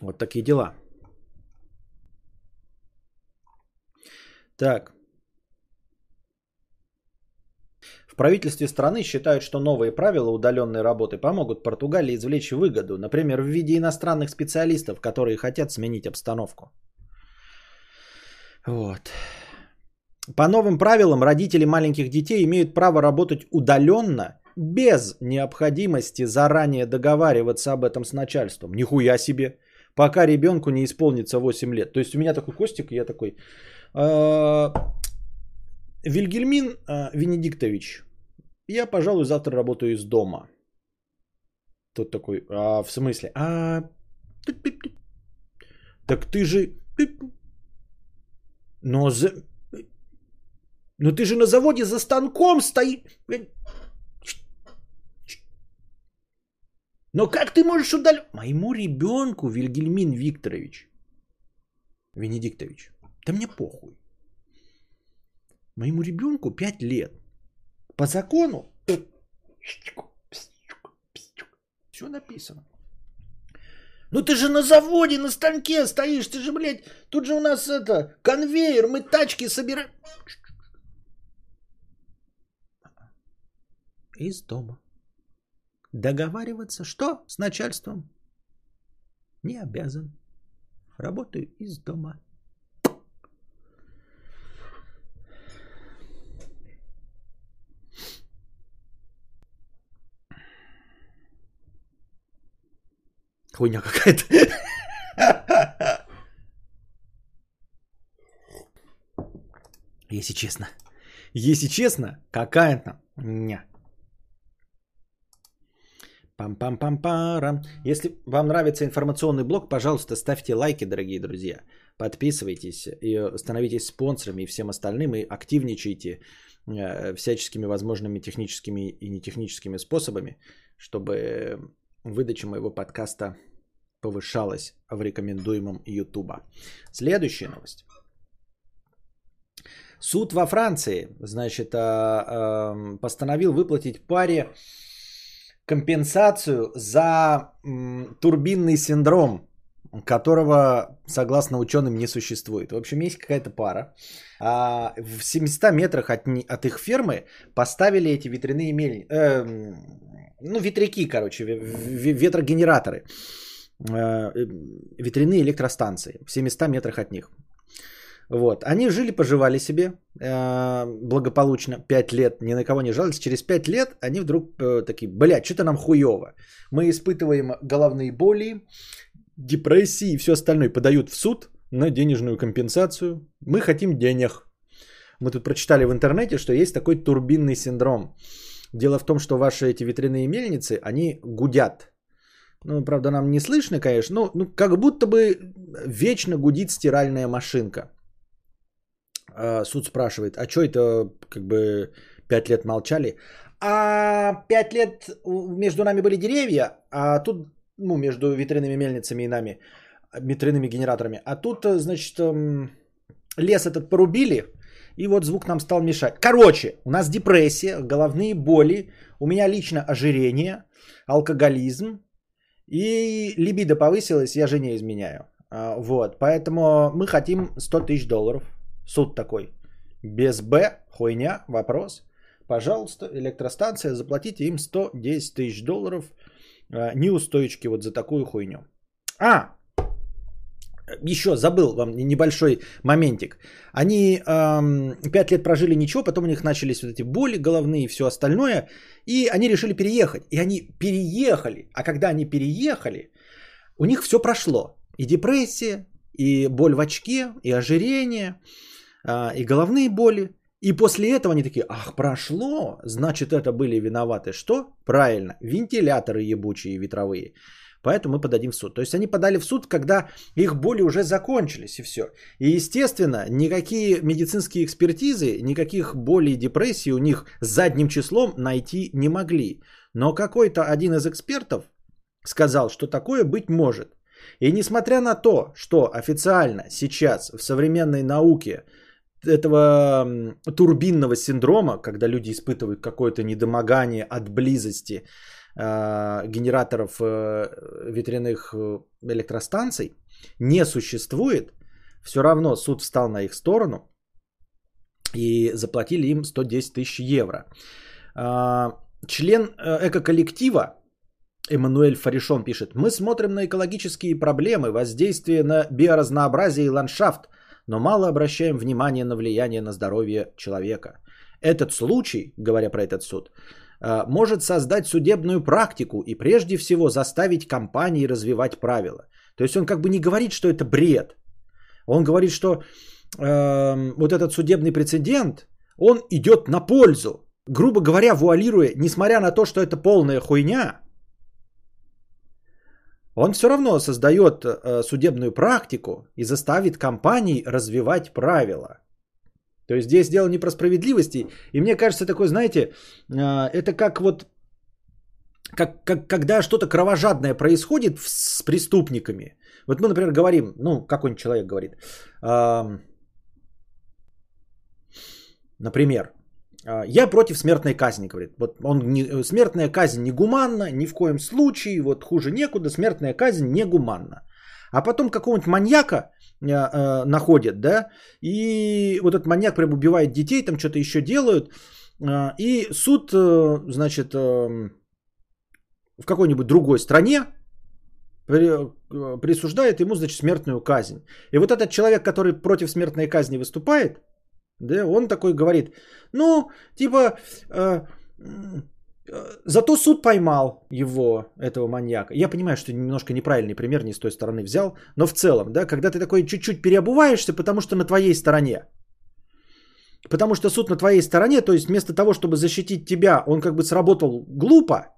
[SPEAKER 1] Вот такие дела. Так. В правительстве страны считают, что новые правила удаленной работы помогут Португалии извлечь выгоду, например, в виде иностранных специалистов, которые хотят сменить обстановку. Вот. По новым правилам родители маленьких детей имеют право работать удаленно, без необходимости заранее договариваться об этом с начальством. Нихуя себе. Пока ребенку не исполнится 8 лет. То есть у меня такой Костик, я такой... «А, Вильгельмин а, Венедиктович, я, пожалуй, завтра работаю из дома. Тот такой, а, в смысле? А, так ты же... Но за... Но ты же на заводе за станком стоишь. Но как ты можешь удалить? Моему ребенку, Вильгельмин Викторович, Венедиктович, да мне похуй. Моему ребенку 5 лет. По закону все написано. Ну ты же на заводе, на станке стоишь, ты же, блядь, тут же у нас это, конвейер, мы тачки собираем. Из дома. Договариваться что с начальством? Не обязан. Работаю из дома. Хуйня какая-то. Если честно. Если честно, какая-то. Ня. Пам-пам-пам-парам. Если вам нравится информационный блог, пожалуйста, ставьте лайки, дорогие друзья. Подписывайтесь и становитесь спонсорами и всем остальным. И активничайте э, всяческими возможными техническими и нетехническими способами, чтобы выдача моего подкаста повышалась в рекомендуемом YouTube. Следующая новость. Суд во Франции, значит, а, а, постановил выплатить паре компенсацию за турбинный синдром, которого, согласно ученым, не существует. В общем, есть какая-то пара. А, в 700 метрах от, от их фермы поставили эти ветряные мельницы. Э, ну, ветряки, короче, ветрогенераторы. Э, ветряные электростанции в 700 метрах от них. Вот. Они жили, поживали себе э, благополучно 5 лет, ни на кого не жаловались. Через 5 лет они вдруг э, такие, блядь, что-то нам хуево. Мы испытываем головные боли, депрессии и все остальное. Подают в суд на денежную компенсацию. Мы хотим денег. Мы тут прочитали в интернете, что есть такой турбинный синдром. Дело в том, что ваши эти ветряные мельницы, они гудят. Ну, правда, нам не слышно, конечно, но ну, как будто бы вечно гудит стиральная машинка. А, суд спрашивает, а что это как бы пять лет молчали? А пять лет между нами были деревья, а тут, ну, между ветряными мельницами и нами, ветряными генераторами. А тут, значит, лес этот порубили, и вот звук нам стал мешать. Короче, у нас депрессия, головные боли, у меня лично ожирение, алкоголизм, и либидо повысилась, я жене изменяю. А, вот, поэтому мы хотим 100 тысяч долларов. Суд такой. Без Б, хуйня, вопрос. Пожалуйста, электростанция, заплатите им 110 тысяч долларов а, неустойчики вот за такую хуйню. А, еще забыл вам небольшой моментик. Они эм, 5 лет прожили ничего, потом у них начались вот эти боли головные и все остальное, и они решили переехать. И они переехали. А когда они переехали, у них все прошло. И депрессия, и боль в очке, и ожирение, э, и головные боли. И после этого они такие, ах, прошло, значит это были виноваты. Что? Правильно, вентиляторы ебучие ветровые. Поэтому мы подадим в суд. То есть они подали в суд, когда их боли уже закончились и все. И естественно, никакие медицинские экспертизы, никаких болей и депрессий у них задним числом найти не могли. Но какой-то один из экспертов сказал, что такое быть может. И несмотря на то, что официально сейчас в современной науке этого турбинного синдрома, когда люди испытывают какое-то недомогание от близости э, генераторов э, ветряных э, электростанций, не существует, все равно суд встал на их сторону и заплатили им 110 тысяч евро. Э, член эко-коллектива Эммануэль Фаришон пишет, мы смотрим на экологические проблемы, воздействие на биоразнообразие и ландшафт – но мало обращаем внимание на влияние на здоровье человека. Этот случай, говоря про этот суд, э, может создать судебную практику и прежде всего заставить компании развивать правила. То есть он как бы не говорит, что это бред. Он говорит, что э, вот этот судебный прецедент, он идет на пользу. Грубо говоря, вуалируя, несмотря на то, что это полная хуйня, он все равно создает э, судебную практику и заставит компании развивать правила. То есть здесь дело не про справедливости. И мне кажется, такое, знаете, э, это как вот, как, как, когда что-то кровожадное происходит с преступниками. Вот мы, например, говорим, ну, какой-нибудь человек говорит, э, например, я против смертной казни, говорит. Вот он не, смертная казнь негуманна, ни в коем случае, вот хуже некуда, смертная казнь негуманна. А потом какого-нибудь маньяка э, э, находят, да, и вот этот маньяк прям убивает детей, там что-то еще делают, э, и суд, э, значит, э, в какой-нибудь другой стране э, присуждает ему, значит, смертную казнь. И вот этот человек, который против смертной казни выступает, да, он такой говорит, ну, типа, э, э, зато суд поймал его, этого маньяка. Я понимаю, что немножко неправильный пример, не с той стороны взял, но в целом, да, когда ты такой чуть-чуть переобуваешься, потому что на твоей стороне. Потому что суд на твоей стороне, то есть вместо того, чтобы защитить тебя, он как бы сработал глупо,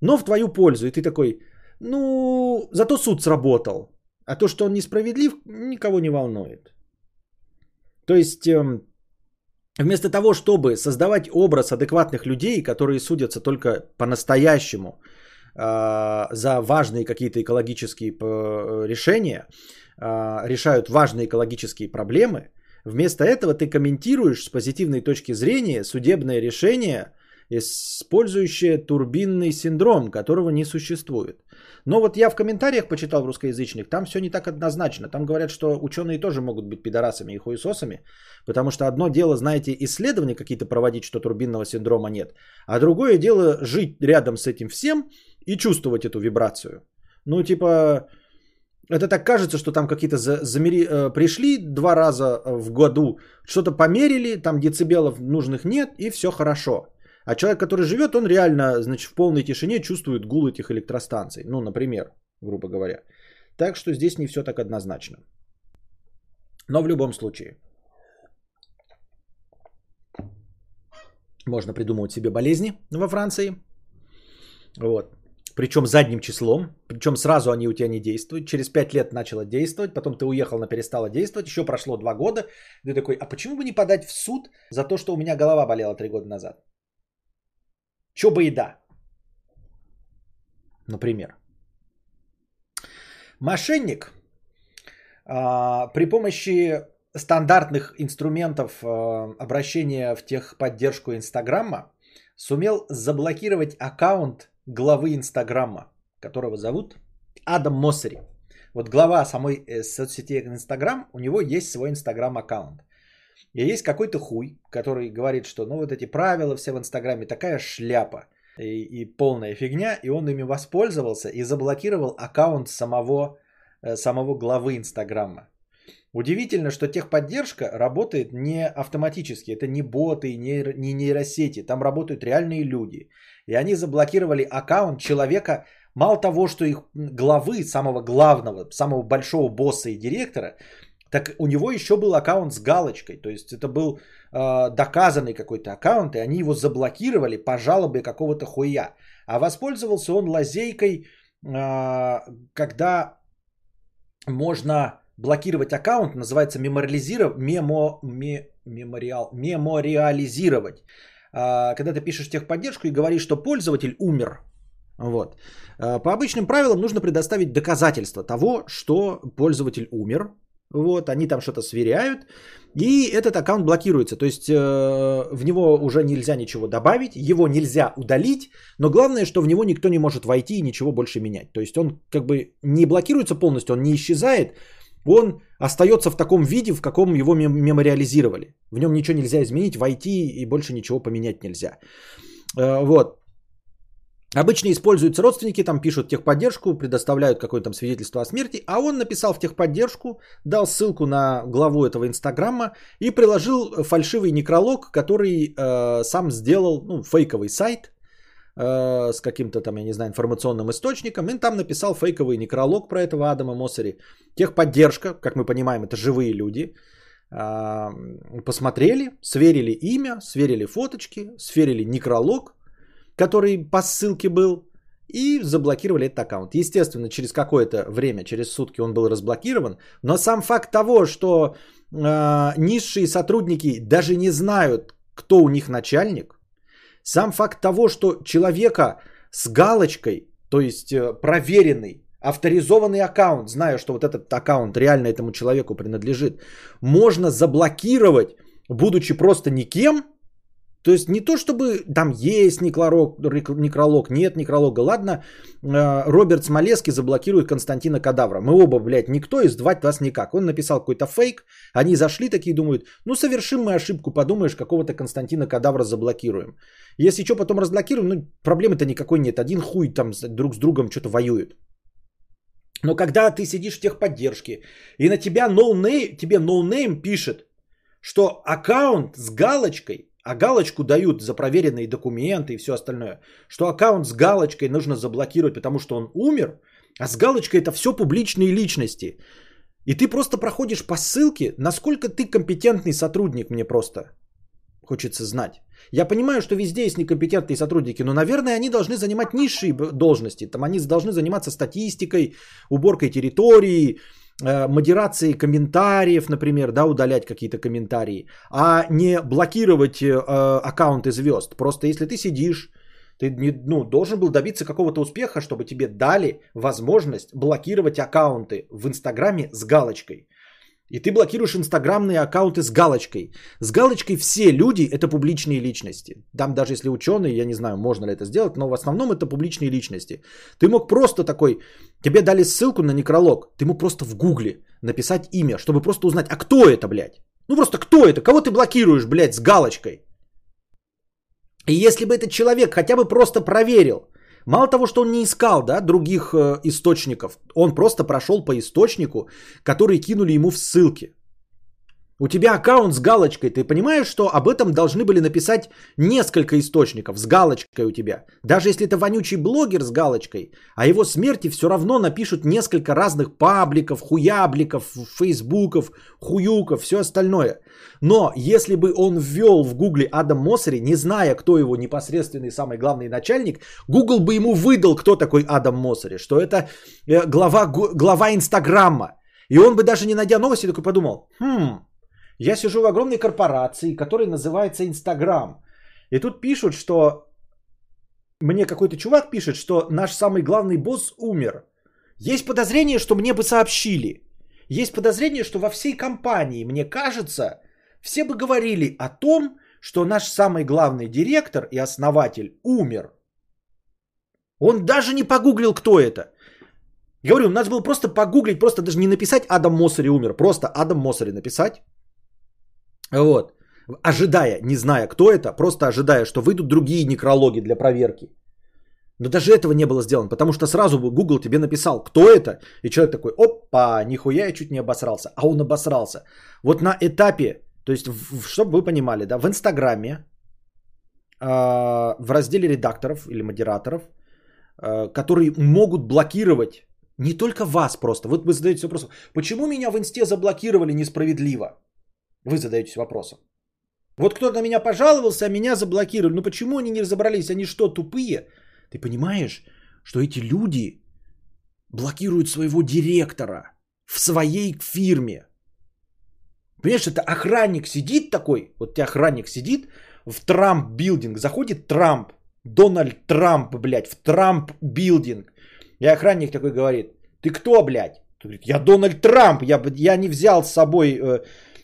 [SPEAKER 1] но в твою пользу. И ты такой, ну, зато суд сработал. А то, что он несправедлив, никого не волнует. То есть эм, вместо того, чтобы создавать образ адекватных людей, которые судятся только по-настоящему э, за важные какие-то экологические э, решения, э, решают важные экологические проблемы, вместо этого ты комментируешь с позитивной точки зрения судебное решение, использующее турбинный синдром, которого не существует. Но вот я в комментариях почитал русскоязычных, там все не так однозначно. Там говорят, что ученые тоже могут быть пидорасами и хуесосами, потому что одно дело, знаете, исследования какие-то проводить, что турбинного синдрома нет, а другое дело жить рядом с этим всем и чувствовать эту вибрацию. Ну, типа, это так кажется, что там какие-то замери... Э, пришли два раза в году, что-то померили, там децибелов нужных нет, и все хорошо. А человек, который живет, он реально, значит, в полной тишине чувствует гул этих электростанций. Ну, например, грубо говоря. Так что здесь не все так однозначно. Но в любом случае. Можно придумывать себе болезни во Франции. Вот. Причем задним числом. Причем сразу они у тебя не действуют. Через 5 лет начало действовать. Потом ты уехал, она перестала действовать. Еще прошло 2 года. Ты такой, а почему бы не подать в суд за то, что у меня голова болела 3 года назад? Чё бы и да. Например. Мошенник а, при помощи стандартных инструментов а, обращения в техподдержку Инстаграма сумел заблокировать аккаунт главы Инстаграма, которого зовут Адам Моссери. Вот глава самой э, соцсети Инстаграм, у него есть свой Инстаграм аккаунт. И есть какой-то хуй, который говорит, что ну вот эти правила все в Инстаграме такая шляпа и, и полная фигня, и он ими воспользовался и заблокировал аккаунт самого э, самого главы Инстаграма. Удивительно, что техподдержка работает не автоматически. Это не боты, не, не нейросети. Там работают реальные люди. И они заблокировали аккаунт человека, мало того, что их главы, самого главного, самого большого босса и директора, так у него еще был аккаунт с галочкой. То есть это был э, доказанный какой-то аккаунт, и они его заблокировали по жалобе какого-то хуя. А воспользовался он лазейкой, э, когда можно блокировать аккаунт, называется мемориализировать, мемо, ме, мемориал, мемориализировать. Э, когда ты пишешь техподдержку и говоришь, что пользователь умер. Вот. По обычным правилам нужно предоставить доказательства того, что пользователь умер, вот, они там что-то сверяют, и этот аккаунт блокируется. То есть э, в него уже нельзя ничего добавить, его нельзя удалить, но главное, что в него никто не может войти и ничего больше менять. То есть он как бы не блокируется полностью, он не исчезает, он остается в таком виде, в каком его мемориализировали. В нем ничего нельзя изменить, войти и больше ничего поменять нельзя. Э, вот. Обычно используются родственники, там пишут техподдержку, предоставляют какое-то там свидетельство о смерти, а он написал в техподдержку, дал ссылку на главу этого инстаграма и приложил фальшивый некролог, который э, сам сделал, ну, фейковый сайт э, с каким-то там, я не знаю, информационным источником, и там написал фейковый некролог про этого Адама Моссери. Техподдержка, как мы понимаем, это живые люди, э, посмотрели, сверили имя, сверили фоточки, сверили некролог, который по ссылке был, и заблокировали этот аккаунт. Естественно, через какое-то время, через сутки он был разблокирован, но сам факт того, что э, низшие сотрудники даже не знают, кто у них начальник, сам факт того, что человека с галочкой, то есть э, проверенный, авторизованный аккаунт, зная, что вот этот аккаунт реально этому человеку принадлежит, можно заблокировать, будучи просто никем – то есть не то, чтобы там есть некролог, некролог нет некролога. Ладно, э, Роберт Смолеский заблокирует Константина Кадавра. Мы оба, блядь, никто, и сдавать вас никак. Он написал какой-то фейк, они зашли такие, думают, ну совершим мы ошибку, подумаешь, какого-то Константина Кадавра заблокируем. Если что, потом разблокируем, ну проблемы-то никакой нет. Один хуй там друг с другом что-то воюет. Но когда ты сидишь в техподдержке, и на тебя name, тебе name пишет, что аккаунт с галочкой а галочку дают за проверенные документы и все остальное, что аккаунт с галочкой нужно заблокировать, потому что он умер, а с галочкой это все публичные личности. И ты просто проходишь по ссылке, насколько ты компетентный сотрудник, мне просто хочется знать. Я понимаю, что везде есть некомпетентные сотрудники, но, наверное, они должны занимать низшие должности. Там они должны заниматься статистикой, уборкой территории, модерации комментариев, например, да, удалять какие-то комментарии, а не блокировать э, аккаунты звезд. Просто если ты сидишь, ты не, ну, должен был добиться какого-то успеха, чтобы тебе дали возможность блокировать аккаунты в Инстаграме с галочкой. И ты блокируешь инстаграмные аккаунты с галочкой. С галочкой все люди – это публичные личности. Там даже если ученые, я не знаю, можно ли это сделать, но в основном это публичные личности. Ты мог просто такой, тебе дали ссылку на некролог, ты мог просто в гугле написать имя, чтобы просто узнать, а кто это, блядь? Ну просто кто это? Кого ты блокируешь, блядь, с галочкой? И если бы этот человек хотя бы просто проверил, Мало того, что он не искал да, других э, источников, он просто прошел по источнику, который кинули ему в ссылке. У тебя аккаунт с галочкой, ты понимаешь, что об этом должны были написать несколько источников с галочкой у тебя. Даже если это вонючий блогер с галочкой, о его смерти все равно напишут несколько разных пабликов, хуябликов, фейсбуков, хуюков, все остальное. Но если бы он ввел в гугле Адам Моссери, не зная, кто его непосредственный самый главный начальник, Google бы ему выдал, кто такой Адам Моссери, что это э, глава, глава Инстаграма. И он бы даже не найдя новости, такой подумал, хм, я сижу в огромной корпорации, которая называется Инстаграм. И тут пишут, что мне какой-то чувак пишет, что наш самый главный босс умер. Есть подозрение, что мне бы сообщили. Есть подозрение, что во всей компании, мне кажется, все бы говорили о том, что наш самый главный директор и основатель умер. Он даже не погуглил, кто это. Говорю, надо было просто погуглить, просто даже не написать Адам Моссери умер, просто Адам Моссери написать. Вот. Ожидая, не зная, кто это, просто ожидая, что выйдут другие некрологи для проверки. Но даже этого не было сделано, потому что сразу бы Google тебе написал, кто это, и человек такой, опа, нихуя, я чуть не обосрался, а он обосрался. Вот на этапе, то есть, чтобы вы понимали, да, в Инстаграме, а, в разделе редакторов или модераторов, а, которые могут блокировать не только вас просто. Вот вы задаете вопрос, почему меня в инсте заблокировали несправедливо? Вы задаетесь вопросом. Вот кто-то на меня пожаловался, а меня заблокировали. Ну почему они не разобрались? Они что, тупые? Ты понимаешь, что эти люди блокируют своего директора в своей фирме. Понимаешь, это охранник сидит такой, вот у тебя охранник сидит в Trump Building, заходит Трамп, Дональд Трамп, блядь, в Trump Building. И охранник такой говорит, ты кто, блядь? Говорит, я Дональд Трамп, я, я не взял с собой э,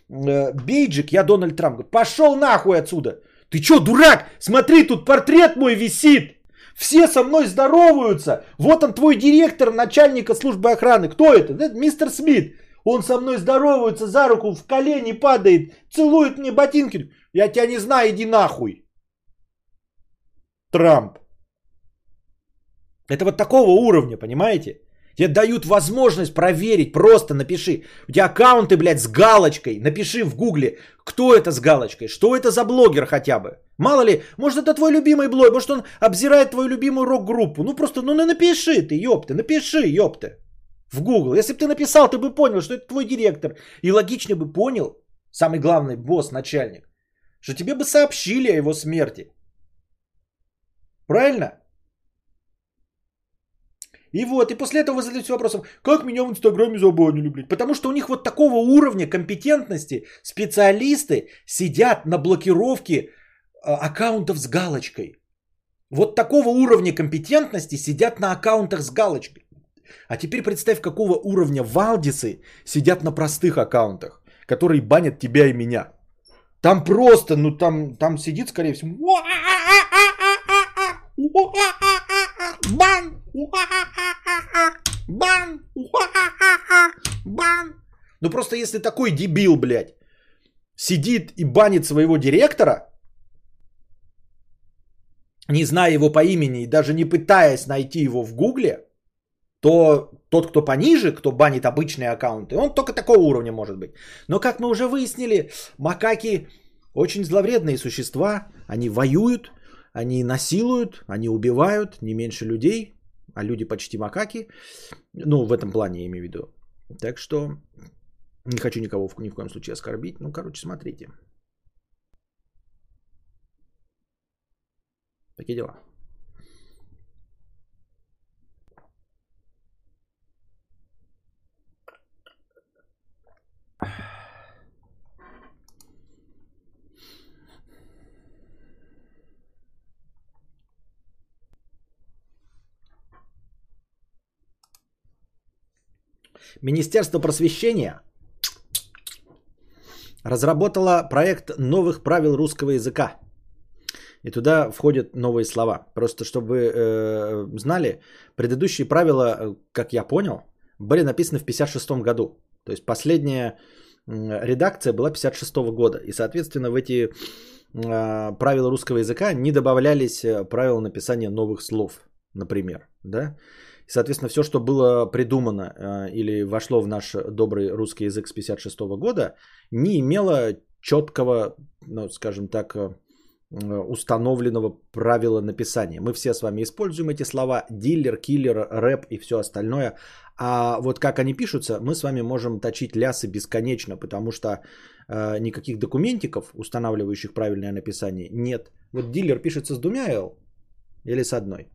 [SPEAKER 1] бейджик, я Дональд Трамп. Пошел нахуй отсюда. Ты что, дурак? Смотри, тут портрет мой висит. Все со мной здороваются. Вот он твой директор, начальника службы охраны. Кто это? Это мистер Смит. Он со мной здоровается, за руку в колени падает, целует мне ботинки. Я тебя не знаю, иди нахуй. Трамп. Это вот такого уровня, понимаете? Тебе дают возможность проверить, просто напиши. У тебя аккаунты, блядь, с галочкой. Напиши в гугле, кто это с галочкой, что это за блогер хотя бы. Мало ли, может это твой любимый блог, может он обзирает твою любимую рок-группу. Ну просто, ну напиши ты, ёпты, напиши, ёпты. В Google. Если бы ты написал, ты бы понял, что это твой директор. И логично бы понял, самый главный босс, начальник, что тебе бы сообщили о его смерти. Правильно? И вот, и после этого вы задаете вопросом, как меня в Инстаграме забанили, блядь? Потому что у них вот такого уровня компетентности специалисты сидят на блокировке а, аккаунтов с галочкой. Вот такого уровня компетентности сидят на аккаунтах с галочкой. А теперь представь, какого уровня валдисы сидят на простых аккаунтах, которые банят тебя и меня. Там просто, ну там, там сидит, скорее всего, бан, бан, бан. Ну просто если такой дебил, блядь, сидит и банит своего директора, не зная его по имени и даже не пытаясь найти его в гугле, то тот, кто пониже, кто банит обычные аккаунты, он только такого уровня может быть. Но как мы уже выяснили, макаки очень зловредные существа, они воюют, они насилуют, они убивают не меньше людей, а люди почти макаки. Ну, в этом плане я имею в виду. Так что не хочу никого ни в коем случае оскорбить. Ну, короче, смотрите. Такие дела. Министерство просвещения разработало проект новых правил русского языка. И туда входят новые слова. Просто чтобы э, знали, предыдущие правила, э, как я понял, были написаны в 1956 году. То есть последняя редакция была 56 года. И, соответственно, в эти э, правила русского языка не добавлялись э, правила написания новых слов, например. Да? Соответственно, все, что было придумано э, или вошло в наш добрый русский язык с 56 года, не имело четкого, ну, скажем так, э, установленного правила написания. Мы все с вами используем эти слова дилер, киллер, рэп и все остальное. А вот как они пишутся, мы с вами можем точить лясы бесконечно, потому что э, никаких документиков, устанавливающих правильное написание, нет. Вот дилер пишется с двумя л или с одной.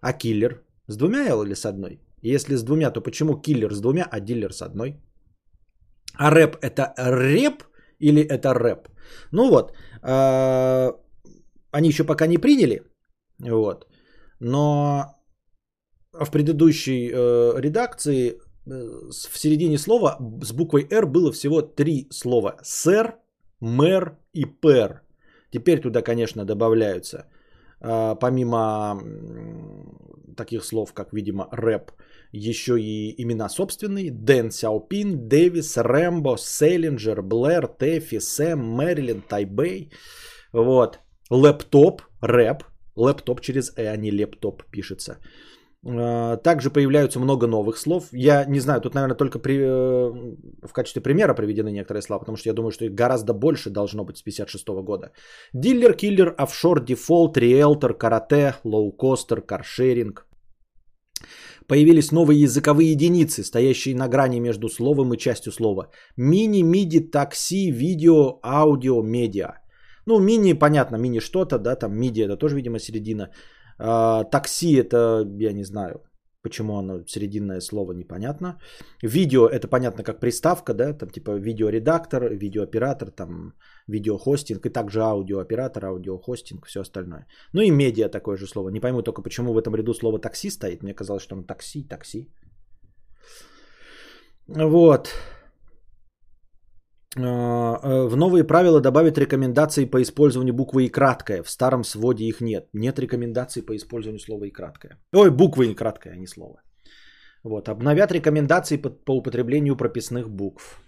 [SPEAKER 1] А киллер с двумя л или с одной? Если с двумя, то почему киллер с двумя, а дилер с одной? А рэп это рэп или это рэп? Ну вот, э, они еще пока не приняли, вот, но в предыдущей э, редакции э, в середине слова с буквой «Р» было всего три слова. «Сэр», «мэр» и «пэр». Теперь туда, конечно, добавляются – а, помимо таких слов, как, видимо, рэп, еще и имена собственные. Дэн Сяопин, Дэвис, Рэмбо, Сэлинджер, Блэр, Тэффи, Сэм, Мэрилин, Тайбэй. Вот. Лэптоп, рэп. Лэптоп через «э», а не лептоп пишется. Э, также появляются много новых слов. Я не знаю, тут, наверное, только при, э, в качестве примера приведены некоторые слова, потому что я думаю, что их гораздо больше должно быть с 56 года. Дилер, киллер, офшор, дефолт, риэлтор, карате, лоукостер, каршеринг. Появились новые языковые единицы, стоящие на грани между словом и частью слова. Мини, миди, такси, видео, аудио, медиа. Ну, мини, понятно, мини что-то, да, там миди это тоже, видимо, середина. А, такси это, я не знаю, почему оно серединное слово непонятно. Видео это понятно как приставка, да, там типа видеоредактор, видеооператор, там видеохостинг и также аудиооператор, аудиохостинг, все остальное. Ну и медиа такое же слово. Не пойму только почему в этом ряду слово такси стоит. Мне казалось, что оно такси, такси. Вот. А, э, в новые правила добавят рекомендации по использованию буквы и краткое. В старом своде их нет. Нет рекомендаций по использованию слова и краткое. Ой, буквы и краткое, а не слово. Вот. Обновят рекомендации по, по употреблению прописных букв.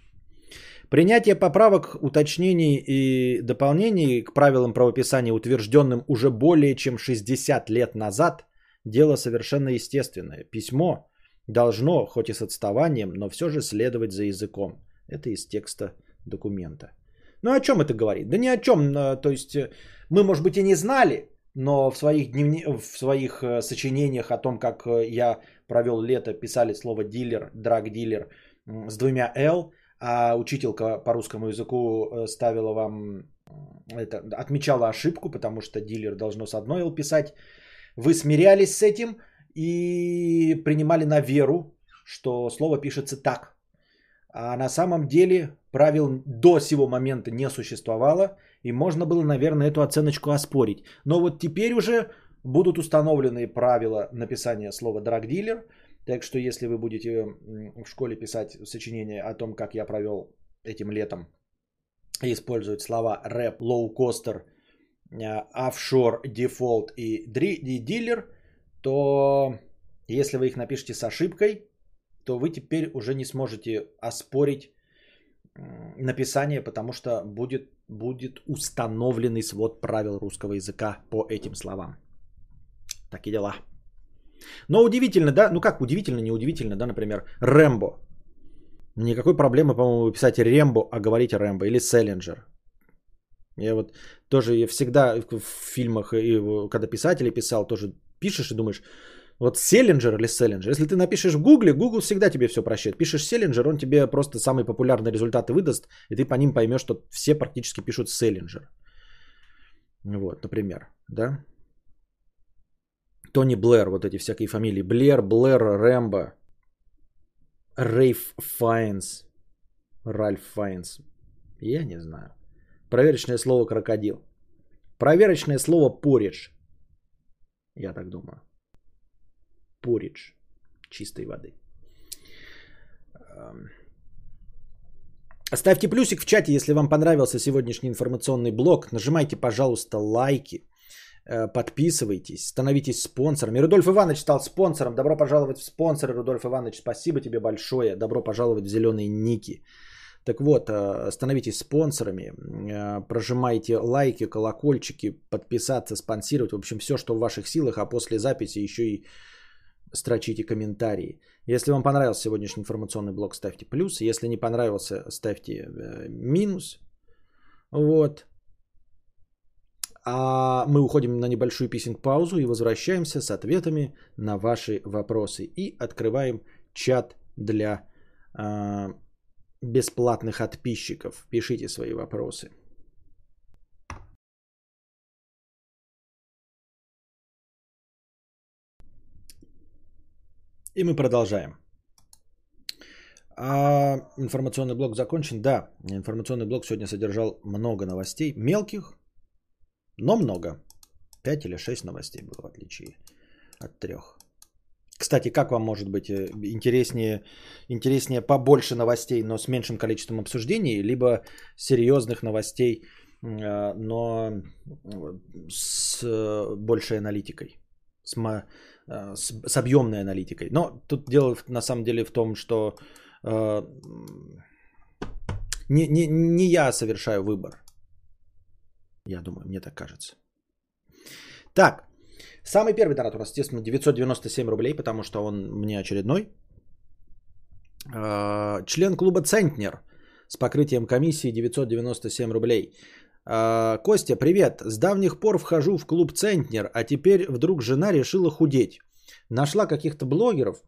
[SPEAKER 1] Принятие поправок, уточнений и дополнений к правилам правописания, утвержденным уже более чем 60 лет назад, дело совершенно естественное. Письмо должно, хоть и с отставанием, но все же следовать за языком. Это из текста документа. Ну о чем это говорит? Да ни о чем. То есть э, мы, может быть, и не знали, но в своих, дневни... в своих э, сочинениях о том, как э, я провел лето, писали слово дилер, драг-дилер с двумя «л», а учителька по русскому языку ставила вам, это, отмечала ошибку, потому что дилер должно с одной «л» писать. Вы смирялись с этим и принимали на веру, что слово пишется так. А на самом деле правил до сего момента не существовало, и можно было, наверное, эту оценочку оспорить. Но вот теперь уже будут установлены правила написания слова «драгдилер», так что если вы будете в школе писать сочинение о том, как я провел этим летом, использовать слова рэп, лоукостер, офшор, дефолт и дилер, то если вы их напишете с ошибкой, то вы теперь уже не сможете оспорить написание, потому что будет, будет установленный свод правил русского языка по этим словам. Такие дела. Но удивительно, да? Ну как удивительно, не удивительно, да, например, Рэмбо. Никакой проблемы, по-моему, писать Рембо, а говорить Рэмбо или Селлинджер. Я вот тоже всегда в фильмах, и когда писатели писал, тоже пишешь и думаешь, вот Селлинджер или Селлинджер. Если ты напишешь в Гугле, Google всегда тебе все прощает. Пишешь Селлинджер, он тебе просто самые популярные результаты выдаст, и ты по ним поймешь, что все практически пишут Селлинджер. Вот, например, да. Тони Блэр, вот эти всякие фамилии. Блэр, Блэр, Рэмбо, Рейф Файнс, Ральф Файнс. Я не знаю. Проверочное слово крокодил. Проверочное слово поридж. Я так думаю поридж чистой воды. Ставьте плюсик в чате, если вам понравился сегодняшний информационный блог. Нажимайте, пожалуйста, лайки. Э, подписывайтесь, становитесь спонсорами. Рудольф Иванович стал спонсором. Добро пожаловать в спонсоры, Рудольф Иванович. Спасибо тебе большое. Добро пожаловать в зеленые ники. Так вот, э, становитесь спонсорами, э, прожимайте лайки, колокольчики, подписаться, спонсировать. В общем, все, что в ваших силах, а после записи еще и строчите комментарии. Если вам понравился сегодняшний информационный блог, ставьте плюс. Если не понравился, ставьте э, минус. Вот. А мы уходим на небольшую писинг-паузу и возвращаемся с ответами на ваши вопросы. И открываем чат для э, бесплатных подписчиков. Пишите свои вопросы. И мы продолжаем. А информационный блок закончен? Да, информационный блок сегодня содержал много новостей, мелких, но много. Пять или шесть новостей было в отличие от трех. Кстати, как вам может быть э, интереснее, интереснее побольше новостей, но с меньшим количеством обсуждений, либо серьезных новостей, э, но с э, большей аналитикой, с с, с объемной аналитикой. Но тут дело на самом деле в том, что э, не, не, не я совершаю выбор. Я думаю, мне так кажется. Так, Самый первый донат у нас, естественно, 997 рублей, потому что он мне очередной. А, член клуба «Центнер» с покрытием комиссии 997 рублей. А, Костя, привет. С давних пор вхожу в клуб «Центнер», а теперь вдруг жена решила худеть. Нашла каких-то блогеров,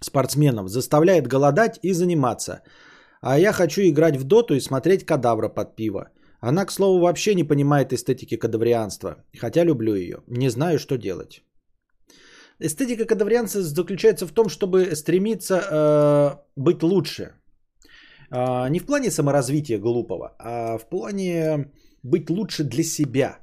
[SPEAKER 1] спортсменов, заставляет голодать и заниматься. А я хочу играть в доту и смотреть кадавра под пиво. Она, к слову, вообще не понимает эстетики кадаврианства, хотя люблю ее. Не знаю, что делать. Эстетика кадаврианства заключается в том, чтобы стремиться э, быть лучше. Э, не в плане саморазвития глупого, а в плане быть лучше для себя.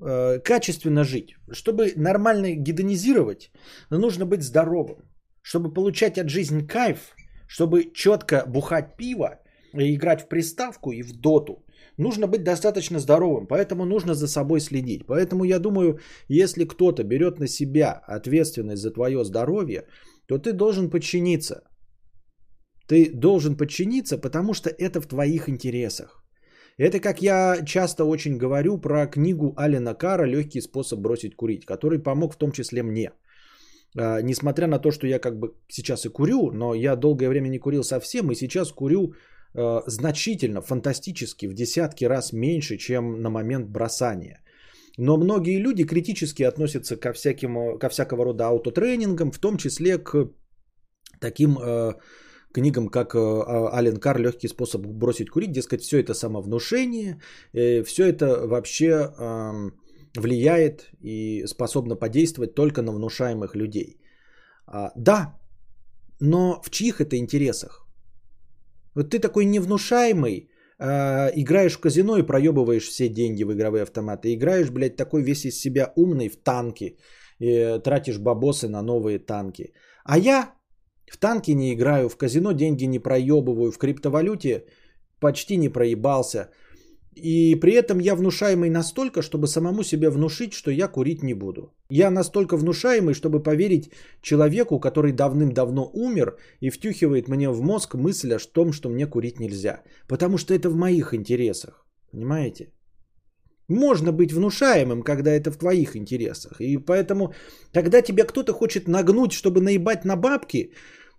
[SPEAKER 1] Э, качественно жить. Чтобы нормально гедонизировать, нужно быть здоровым. Чтобы получать от жизни кайф, чтобы четко бухать пиво, играть в приставку и в доту, нужно быть достаточно здоровым, поэтому нужно за собой следить. Поэтому я думаю, если кто-то берет на себя ответственность за твое здоровье, то ты должен подчиниться. Ты должен подчиниться, потому что это в твоих интересах. Это как я часто очень говорю про книгу Алина Кара «Легкий способ бросить курить», который помог в том числе мне. А, несмотря на то, что я как бы сейчас и курю, но я долгое время не курил совсем, и сейчас курю Э, значительно, фантастически, в десятки раз меньше, чем на момент бросания. Но многие люди критически относятся ко, всяким, ко всякого рода аутотренингам, в том числе к таким э, книгам, как э, а, Ален Кар «Легкий способ бросить курить». Дескать, все это самовнушение, э, все это вообще э, влияет и способно подействовать только на внушаемых людей. А, да, но в чьих это интересах? Вот ты такой невнушаемый, э, играешь в казино и проебываешь все деньги в игровые автоматы. Играешь, блядь, такой весь из себя умный в танки. И тратишь бабосы на новые танки. А я в танки не играю, в казино деньги не проебываю, в криптовалюте почти не проебался. И при этом я внушаемый настолько, чтобы самому себе внушить, что я курить не буду. Я настолько внушаемый, чтобы поверить человеку, который давным-давно умер и втюхивает мне в мозг мысль о том, что мне курить нельзя. Потому что это в моих интересах. Понимаете? Можно быть внушаемым, когда это в твоих интересах. И поэтому, когда тебя кто-то хочет нагнуть, чтобы наебать на бабки,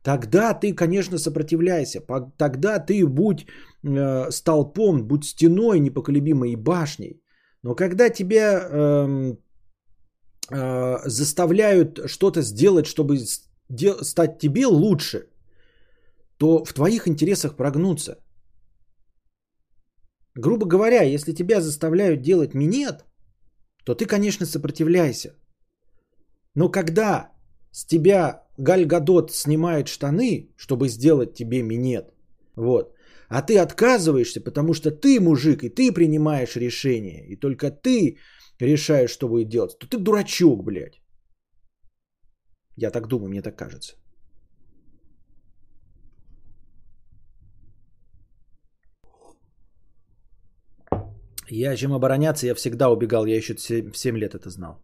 [SPEAKER 1] Тогда ты, конечно, сопротивляйся. Тогда ты будь э, столпом, будь стеной непоколебимой башней. Но когда тебя э, э, заставляют что-то сделать, чтобы стать тебе лучше, то в твоих интересах прогнуться. Грубо говоря, если тебя заставляют делать минет, то ты, конечно, сопротивляйся. Но когда с тебя Галь Гадот снимает штаны, чтобы сделать тебе минет, вот, а ты отказываешься, потому что ты мужик, и ты принимаешь решение, и только ты решаешь, что будет делать, то ты дурачок, блядь. Я так думаю, мне так кажется. Я чем обороняться, я всегда убегал, я еще 7 лет это знал.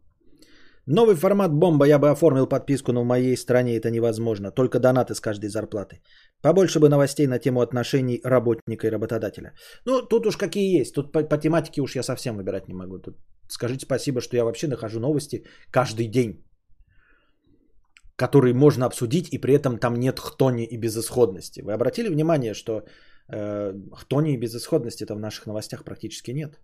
[SPEAKER 1] Новый формат бомба. Я бы оформил подписку, но в моей стране это невозможно. Только донаты с каждой зарплаты. Побольше бы новостей на тему отношений работника и работодателя. Ну, тут уж какие есть. Тут по, по тематике уж я совсем выбирать не могу. Тут скажите спасибо, что я вообще нахожу новости каждый день, которые можно обсудить, и при этом там нет хтони и безысходности. Вы обратили внимание, что э, хтони и безысходности это в наших новостях практически нет?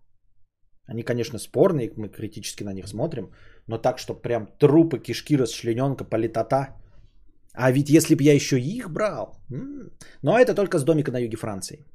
[SPEAKER 1] Они, конечно, спорные, мы критически на них смотрим, но так, что прям трупы, кишки, расчлененка, политота. А ведь если бы я еще их брал. Но это только с домика на юге Франции.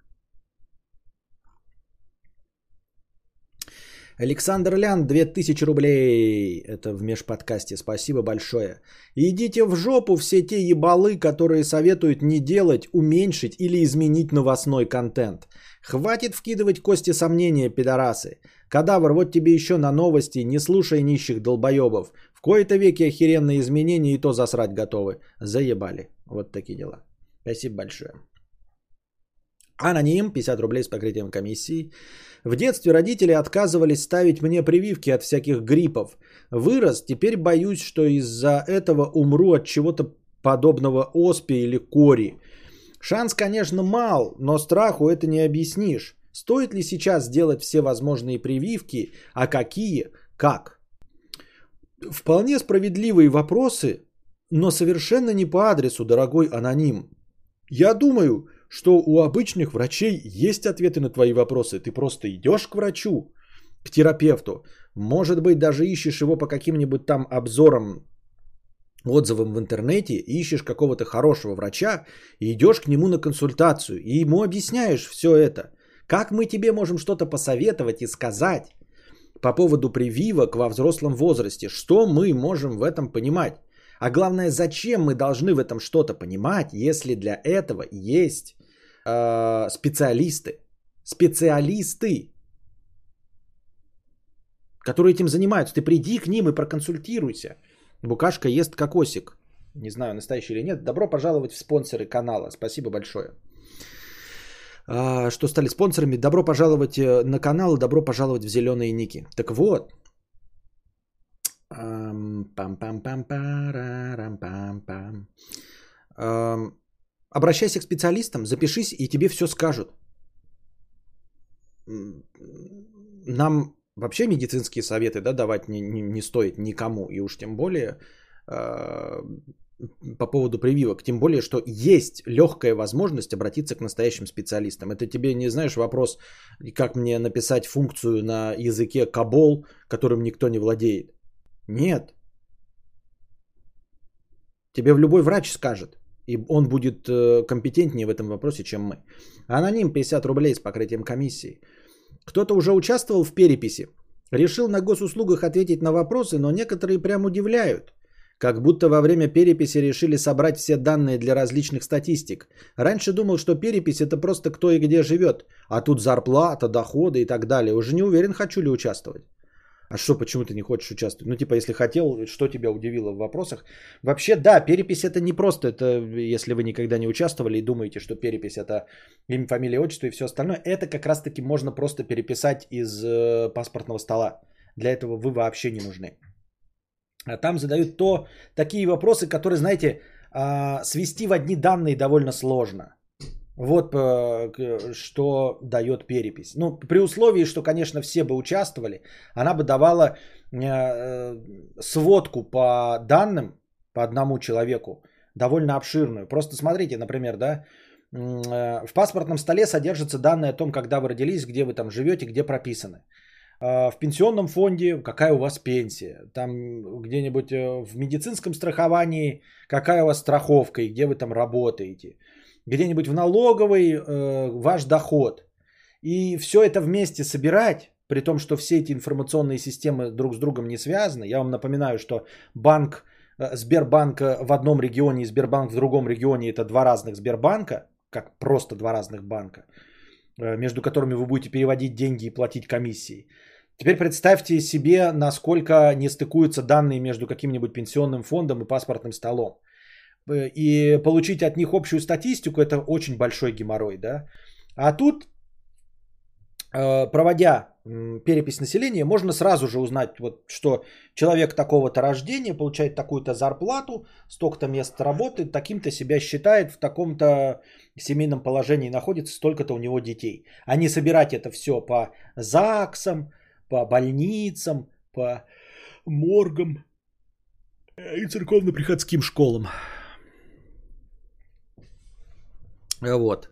[SPEAKER 1] Александр Лян, 2000 рублей. Это в межподкасте. Спасибо большое. Идите в жопу все те ебалы, которые советуют не делать, уменьшить или изменить новостной контент. Хватит вкидывать кости сомнения, пидорасы. Кадавр, вот тебе еще на новости, не слушай нищих долбоебов. В кои-то веки охеренные изменения и то засрать готовы. Заебали. Вот такие дела. Спасибо большое. Аноним, 50 рублей с покрытием комиссии. В детстве родители отказывались ставить мне прививки от всяких гриппов. Вырос, теперь боюсь, что из-за этого умру от чего-то подобного оспе или кори. Шанс, конечно, мал, но страху это не объяснишь. Стоит ли сейчас сделать все возможные прививки, а какие, как? вполне справедливые вопросы, но совершенно не по адресу, дорогой аноним. Я думаю, что у обычных врачей есть ответы на твои вопросы. Ты просто идешь к врачу, к терапевту. Может быть, даже ищешь его по каким-нибудь там обзорам, отзывам в интернете, ищешь какого-то хорошего врача и идешь к нему на консультацию. И ему объясняешь все это. Как мы тебе можем что-то посоветовать и сказать по поводу прививок во взрослом возрасте? Что мы можем в этом понимать? А главное, зачем мы должны в этом что-то понимать, если для этого есть э, специалисты? Специалисты, которые этим занимаются. Ты приди к ним и проконсультируйся. Букашка ест кокосик. Не знаю, настоящий или нет. Добро пожаловать в спонсоры канала. Спасибо большое. А, что стали спонсорами. Добро пожаловать э, на канал добро пожаловать в зеленые ники. Так вот. Обращайся к специалистам, запишись, и тебе все скажут. Нам вообще медицинские советы да, давать не, не, не стоит никому, и уж тем более э, по поводу прививок, тем более, что есть легкая возможность обратиться к настоящим специалистам. Это тебе, не знаешь, вопрос, как мне написать функцию на языке кабол, которым никто не владеет. Нет. Тебе в любой врач скажет. И он будет э, компетентнее в этом вопросе, чем мы. Аноним 50 рублей с покрытием комиссии. Кто-то уже участвовал в переписи. Решил на госуслугах ответить на вопросы, но некоторые прям удивляют. Как будто во время переписи решили собрать все данные для различных статистик. Раньше думал, что перепись это просто кто и где живет. А тут зарплата, доходы и так далее. Уже не уверен, хочу ли участвовать. А что, почему ты не хочешь участвовать? Ну, типа, если хотел, что тебя удивило в вопросах? Вообще, да, перепись это не просто. Это, если вы никогда не участвовали и думаете, что перепись это имя, фамилия, отчество и все остальное, это как раз-таки можно просто переписать из э, паспортного стола. Для этого вы вообще не нужны. А там задают то, такие вопросы, которые, знаете, э, свести в одни данные довольно сложно. Вот э, что дает перепись. Ну, при условии, что, конечно, все бы участвовали, она бы давала э, сводку по данным, по одному человеку, довольно обширную. Просто смотрите, например, да, э, в паспортном столе содержатся данные о том, когда вы родились, где вы там живете, где прописаны. В пенсионном фонде какая у вас пенсия. Там где-нибудь в медицинском страховании какая у вас страховка и где вы там работаете где-нибудь в налоговой э, ваш доход. И все это вместе собирать, при том, что все эти информационные системы друг с другом не связаны. Я вам напоминаю, что банк э, Сбербанк в одном регионе и Сбербанк в другом регионе это два разных Сбербанка, как просто два разных банка, э, между которыми вы будете переводить деньги и платить комиссии. Теперь представьте себе, насколько не стыкуются данные между каким-нибудь пенсионным фондом и паспортным столом. Э, и получить от них общую статистику, это очень большой геморрой, да. А тут, э, проводя перепись населения, можно сразу же узнать, вот, что человек такого-то рождения получает такую-то зарплату, столько-то мест работы, таким-то себя считает, в таком-то семейном положении находится, столько-то у него детей. А не собирать это все по ЗАГСам, по больницам, по моргам и церковно-приходским школам. Вот.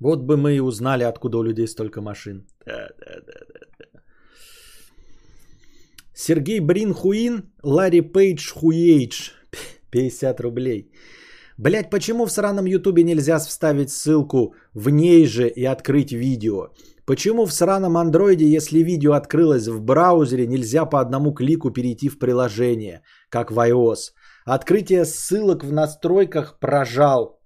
[SPEAKER 1] Вот бы мы и узнали, откуда у людей столько машин. Да, да, да, да. Сергей Брин Хуин, Ларри Пейдж Хуейдж. 50 рублей. Блять, почему в сраном ютубе нельзя вставить ссылку в ней же и открыть видео? Почему в сраном андроиде, если видео открылось в браузере, нельзя по одному клику перейти в приложение, как в iOS? Открытие ссылок в настройках прожал.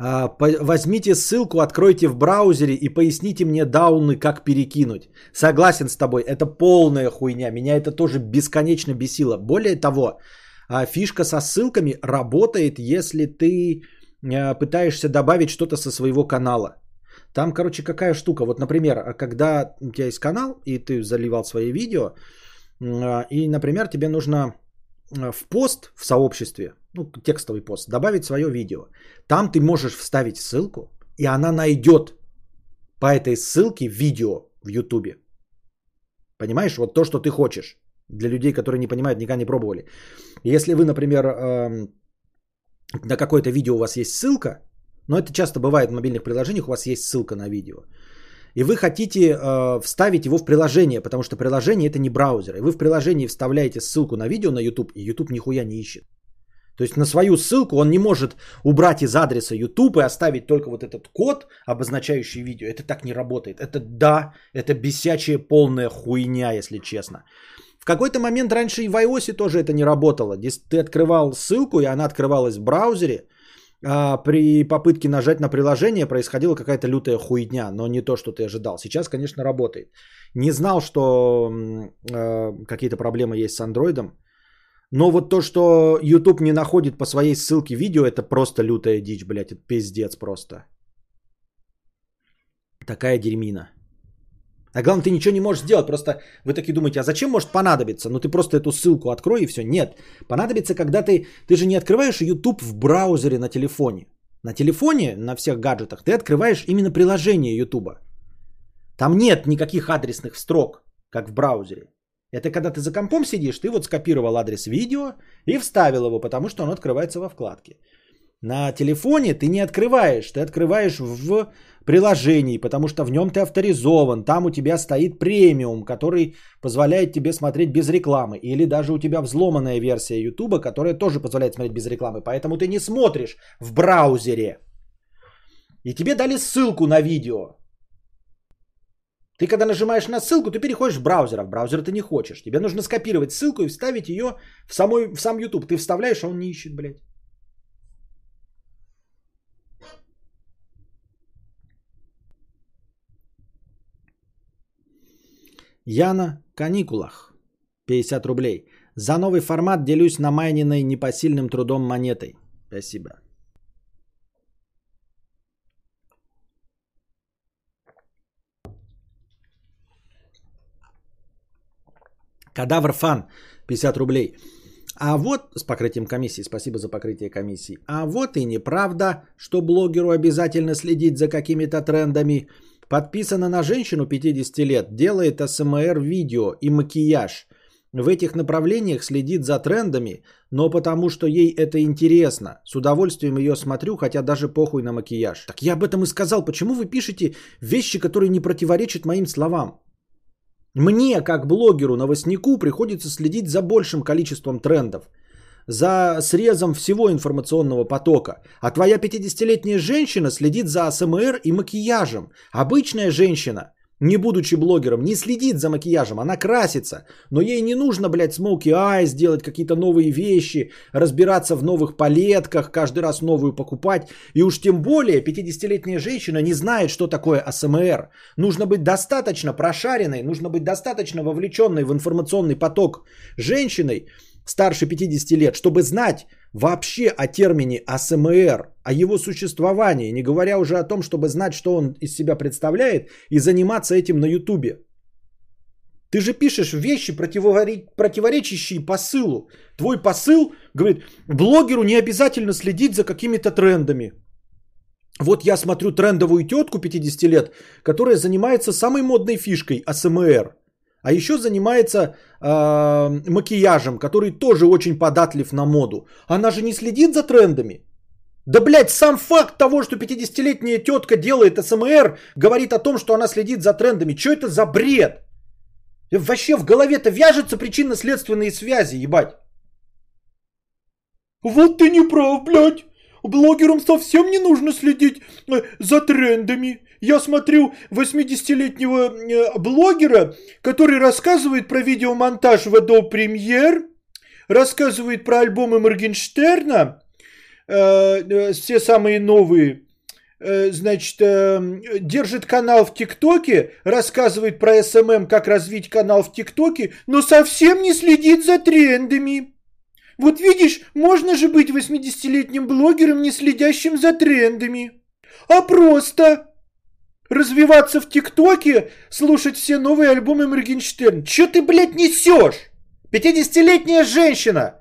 [SPEAKER 1] А, возьмите ссылку, откройте в браузере и поясните мне дауны, как перекинуть. Согласен с тобой, это полная хуйня. Меня это тоже бесконечно бесило. Более того, а, фишка со ссылками работает, если ты а, пытаешься добавить что-то со своего канала. Там, короче, какая штука. Вот, например, когда у тебя есть канал, и ты заливал свои видео, а, и, например, тебе нужно а, в пост в сообществе, ну, текстовый пост, добавить свое видео. Там ты можешь вставить ссылку, и она найдет по этой ссылке видео в Ютубе. Понимаешь, вот то, что ты хочешь. Для людей, которые не понимают, никогда не пробовали. Если вы, например, на какое-то видео у вас есть ссылка, но это часто бывает в мобильных приложениях, у вас есть ссылка на видео. И вы хотите э, вставить его в приложение, потому что приложение это не браузер. И вы в приложении вставляете ссылку на видео на YouTube, и YouTube нихуя не ищет. То есть на свою ссылку он не может убрать из адреса YouTube и оставить только вот этот код, обозначающий видео. Это так не работает. Это да, это бесячая полная хуйня, если честно. В какой-то момент раньше и в iOS тоже это не работало. Ты открывал ссылку, и она открывалась в браузере. А при попытке нажать на приложение происходила какая-то лютая хуйня, но не то, что ты ожидал. Сейчас, конечно, работает. Не знал, что э, какие-то проблемы есть с андроидом. Но вот то, что YouTube не находит по своей ссылке видео, это просто лютая дичь, блядь. Это пиздец просто. Такая дерьмина. А главное, ты ничего не можешь сделать. Просто вы такие думаете, а зачем может понадобиться? Ну ты просто эту ссылку открой и все. Нет. Понадобится, когда ты... Ты же не открываешь YouTube в браузере на телефоне. На телефоне, на всех гаджетах, ты открываешь именно приложение YouTube. Там нет никаких адресных строк, как в браузере. Это когда ты за компом сидишь, ты вот скопировал адрес видео и вставил его, потому что он открывается во вкладке. На телефоне ты не открываешь, ты открываешь в приложении, потому что в нем ты авторизован, там у тебя стоит премиум, который позволяет тебе смотреть без рекламы, или даже у тебя взломанная версия YouTube, которая тоже позволяет смотреть без рекламы, поэтому ты не смотришь в браузере. И тебе дали ссылку на видео. Ты когда нажимаешь на ссылку, ты переходишь в браузер, а в браузер ты не хочешь. Тебе нужно скопировать ссылку и вставить ее в, самой, в сам YouTube. Ты вставляешь, а он не ищет, блядь. Яна Каникулах. 50 рублей. За новый формат делюсь на майниной непосильным трудом монетой. Спасибо. Кадавр фан. 50 рублей. А вот с покрытием комиссии, спасибо за покрытие комиссии. А вот и неправда, что блогеру обязательно следить за какими-то трендами. Подписана на женщину 50 лет, делает СМР видео и макияж. В этих направлениях следит за трендами, но потому что ей это интересно. С удовольствием ее смотрю, хотя даже похуй на макияж. Так я об этом и сказал. Почему вы пишете вещи, которые не противоречат моим словам? Мне, как блогеру, новостнику, приходится следить за большим количеством трендов за срезом всего информационного потока. А твоя 50-летняя женщина следит за АСМР и макияжем. Обычная женщина, не будучи блогером, не следит за макияжем, она красится. Но ей не нужно, блядь, смоки айс, делать какие-то новые вещи, разбираться в новых палетках, каждый раз новую покупать. И уж тем более 50-летняя женщина не знает, что такое АСМР. Нужно быть достаточно прошаренной, нужно быть достаточно вовлеченной в информационный поток женщиной, старше 50 лет, чтобы знать вообще о термине АСМР, о его существовании, не говоря уже о том, чтобы знать, что он из себя представляет и заниматься этим на Ютубе. Ты же пишешь вещи, противоречащие посылу. Твой посыл говорит, блогеру не обязательно следить за какими-то трендами. Вот я смотрю трендовую тетку 50 лет, которая занимается самой модной фишкой АСМР. А еще занимается э, макияжем, который тоже очень податлив на моду. Она же не следит за трендами. Да, блядь, сам факт того, что 50-летняя тетка делает СМР, говорит о том, что она следит за трендами. Что это за бред? Вообще в голове-то вяжутся причинно-следственные связи, ебать. Вот ты не прав, блядь. Блогерам совсем не нужно следить э, за трендами. Я смотрю 80-летнего э, блогера, который рассказывает про видеомонтаж в Adobe Premiere, рассказывает про альбомы Моргенштерна, э, все самые новые, значит, держит канал в ТикТоке, рассказывает про SMM, как развить канал в ТикТоке, но совсем не следит за трендами. Вот видишь, можно же быть 80-летним блогером, не следящим за трендами. А просто развиваться в ТикТоке, слушать все новые альбомы Моргенштерн. Че ты, блядь, несешь? 50-летняя женщина,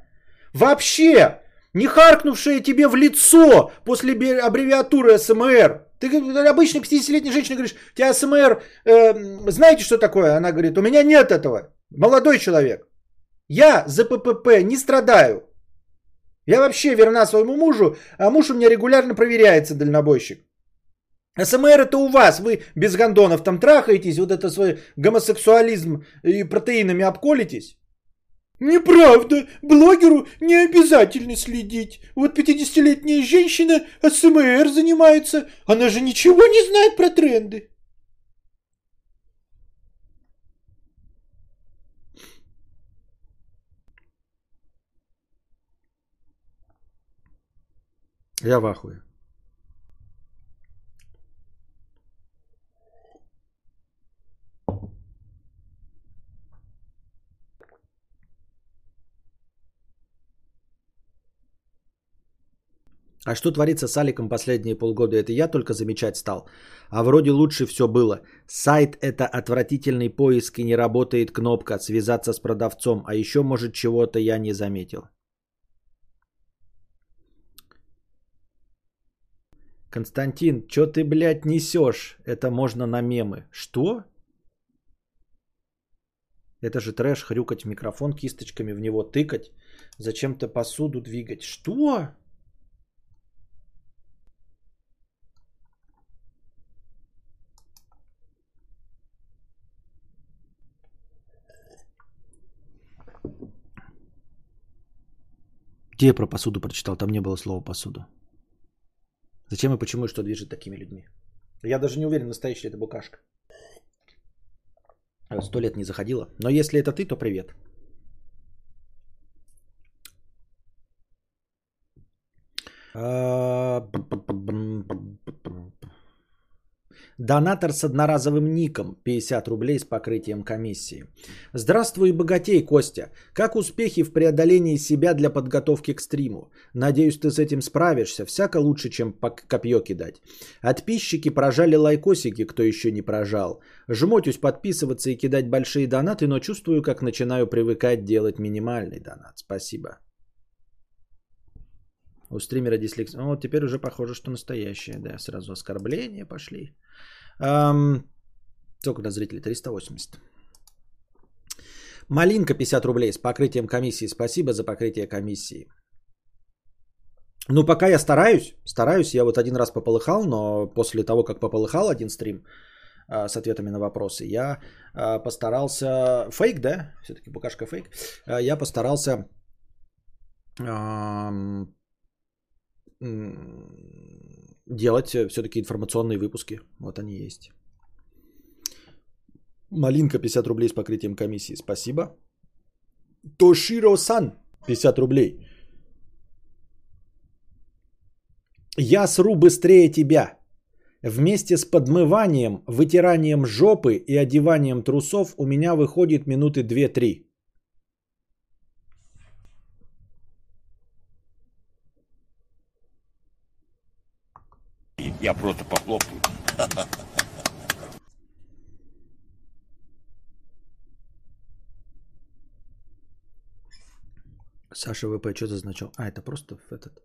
[SPEAKER 1] вообще не харкнувшая тебе в лицо после аббревиатуры СМР, Ты обычной 50-летней женщине говоришь, у тебя СМР, э, знаете, что такое? Она говорит, у меня нет этого. Молодой человек. Я за ППП не страдаю. Я вообще верна своему мужу, а муж у меня регулярно проверяется, дальнобойщик. СМР это у вас, вы без гондонов там трахаетесь, вот это свой гомосексуализм и протеинами обколитесь. Неправда, блогеру не обязательно следить. Вот 50-летняя женщина СМР занимается, она же ничего не знает про тренды. Я в ахуе. А что творится с Аликом последние полгода, это я только замечать стал. А вроде лучше все было. Сайт это отвратительный поиск и не работает кнопка «Связаться с продавцом», а еще, может, чего-то я не заметил. Константин, что ты, блядь, несешь? Это можно на мемы. Что? Это же трэш, хрюкать микрофон кисточками, в него тыкать, зачем-то посуду двигать. Что? Где я про посуду прочитал? Там не было слова посуду. Зачем и почему и что движет такими людьми? Я даже не уверен, настоящая это букашка. Сто лет не заходила. Но если это ты, то привет. Донатор с одноразовым ником 50 рублей с покрытием комиссии. Здравствуй, богатей, Костя. Как успехи в преодолении себя для подготовки к стриму? Надеюсь, ты с этим справишься. Всяко лучше, чем копье кидать. Отписчики прожали лайкосики, кто еще не прожал. Жмотюсь подписываться и кидать большие донаты, но чувствую, как начинаю привыкать делать минимальный донат. Спасибо. У стримера дислексия. Вот теперь уже похоже, что настоящее. Да, сразу оскорбления пошли. Эм, сколько до зрителей? 380. Малинка 50 рублей с покрытием комиссии. Спасибо за покрытие комиссии. Ну, пока я стараюсь, стараюсь, я вот один раз пополыхал, но после того, как пополыхал один стрим а, с ответами на вопросы, я а, постарался... Фейк, да? Все-таки букашка фейк. А, я постарался делать э, все-таки информационные выпуски. Вот они есть. Малинка 50 рублей с покрытием комиссии. Спасибо. Тоширо-сан 50 рублей. Я сру быстрее тебя. Вместе с подмыванием, вытиранием жопы и одеванием трусов у меня выходит минуты 2-3.
[SPEAKER 2] Я просто похлопаю.
[SPEAKER 1] Саша ВП, что за значок? А, это просто этот.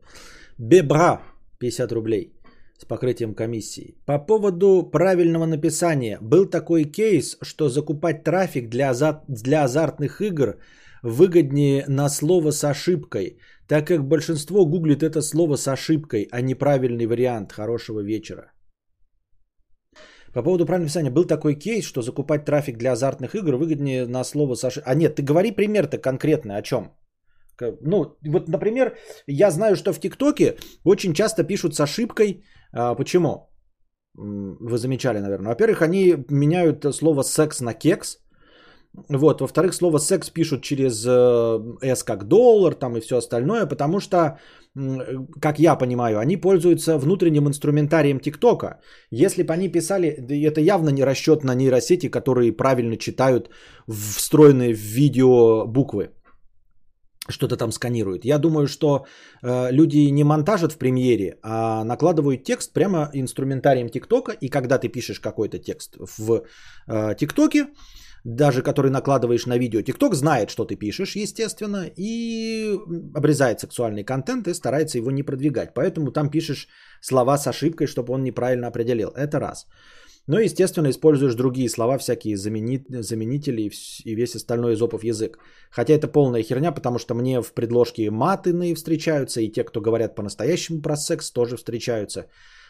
[SPEAKER 1] Бебра, 50 рублей с покрытием комиссии. По поводу правильного написания. Был такой кейс, что закупать трафик для, азарт, для азартных игр выгоднее на слово с ошибкой, так как большинство гуглит это слово с ошибкой, а неправильный вариант хорошего вечера. По поводу правильного написания. Был такой кейс, что закупать трафик для азартных игр выгоднее на слово с ошибкой. А нет, ты говори пример-то конкретный, о чем? Ну, вот, например, я знаю, что в ТикТоке очень часто пишут с ошибкой. А, почему? Вы замечали, наверное. Во-первых, они меняют слово секс на кекс. Вот, во-вторых, слово секс пишут через э, S как доллар там и все остальное, потому что, как я понимаю, они пользуются внутренним инструментарием ТикТока. Если бы они писали, это явно не расчет на нейросети, которые правильно читают встроенные в видео буквы что-то там сканируют. Я думаю, что э, люди не монтажат в премьере, а накладывают текст прямо инструментарием ТикТока. И когда ты пишешь какой-то текст в э, ТикТоке, даже который накладываешь на видео. ТикТок знает, что ты пишешь, естественно, и обрезает сексуальный контент и старается его не продвигать. Поэтому там пишешь слова с ошибкой, чтобы он неправильно определил. Это раз. Ну, естественно, используешь другие слова, всякие заменители и весь остальной изопов язык. Хотя это полная херня, потому что мне в предложке маты встречаются, и те, кто говорят по-настоящему про секс, тоже встречаются.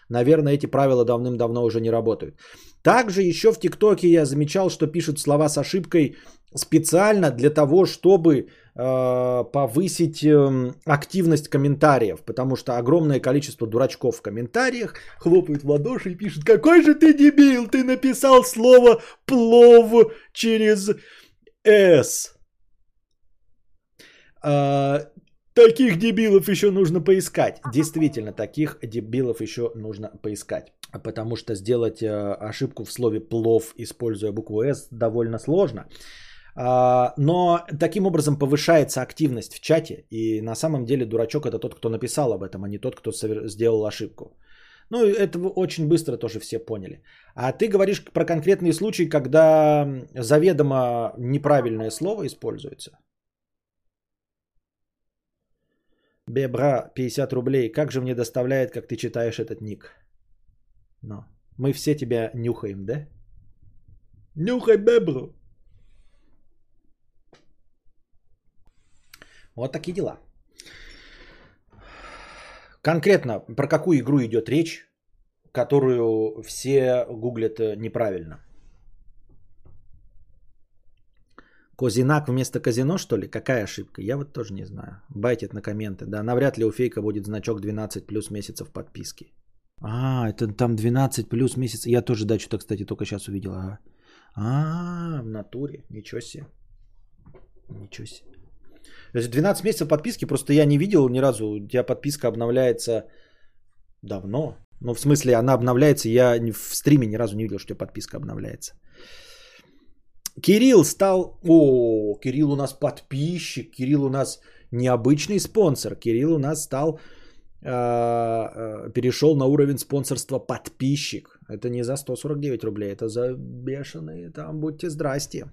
[SPEAKER 1] Наверное, эти правила давным-давно уже не работают. Также еще в ТикТоке я замечал, что пишут слова с ошибкой специально для того, чтобы э, повысить э, активность комментариев, потому что огромное количество дурачков в комментариях хлопают в ладоши и пишут, какой же ты дебил, ты написал слово плов через «с». Таких дебилов еще нужно поискать. Действительно, таких дебилов еще нужно поискать. Потому что сделать э, ошибку в слове плов, используя букву S, довольно сложно. А, но таким образом повышается активность в чате. И на самом деле дурачок это тот, кто написал об этом, а не тот, кто сделал ошибку. Ну, это очень быстро тоже все поняли. А ты говоришь про конкретные случаи, когда заведомо неправильное слово используется. Бебра, 50 рублей. Как же мне доставляет, как ты читаешь этот ник? Но мы все тебя нюхаем, да? Нюхай бебру. Вот такие дела. Конкретно про какую игру идет речь, которую все гуглят э, неправильно? Козинак вместо казино, что ли? Какая ошибка? Я вот тоже не знаю. Байтит на комменты. Да, навряд ли у фейка будет значок 12 плюс месяцев подписки. А, это там 12 плюс месяцев. Я тоже, да, что-то, кстати, только сейчас увидел. Ага. А, в натуре. Ничего себе. Ничего себе. То есть 12 месяцев подписки, просто я не видел ни разу. У тебя подписка обновляется давно. Ну, в смысле, она обновляется. Я в стриме ни разу не видел, что у тебя подписка обновляется. Кирилл стал... О, Кирилл у нас подписчик, Кирилл у нас необычный спонсор. Кирилл у нас стал... Э, э, перешел на уровень спонсорства подписчик. Это не за 149 рублей, это за бешеные. Там будьте здрасте.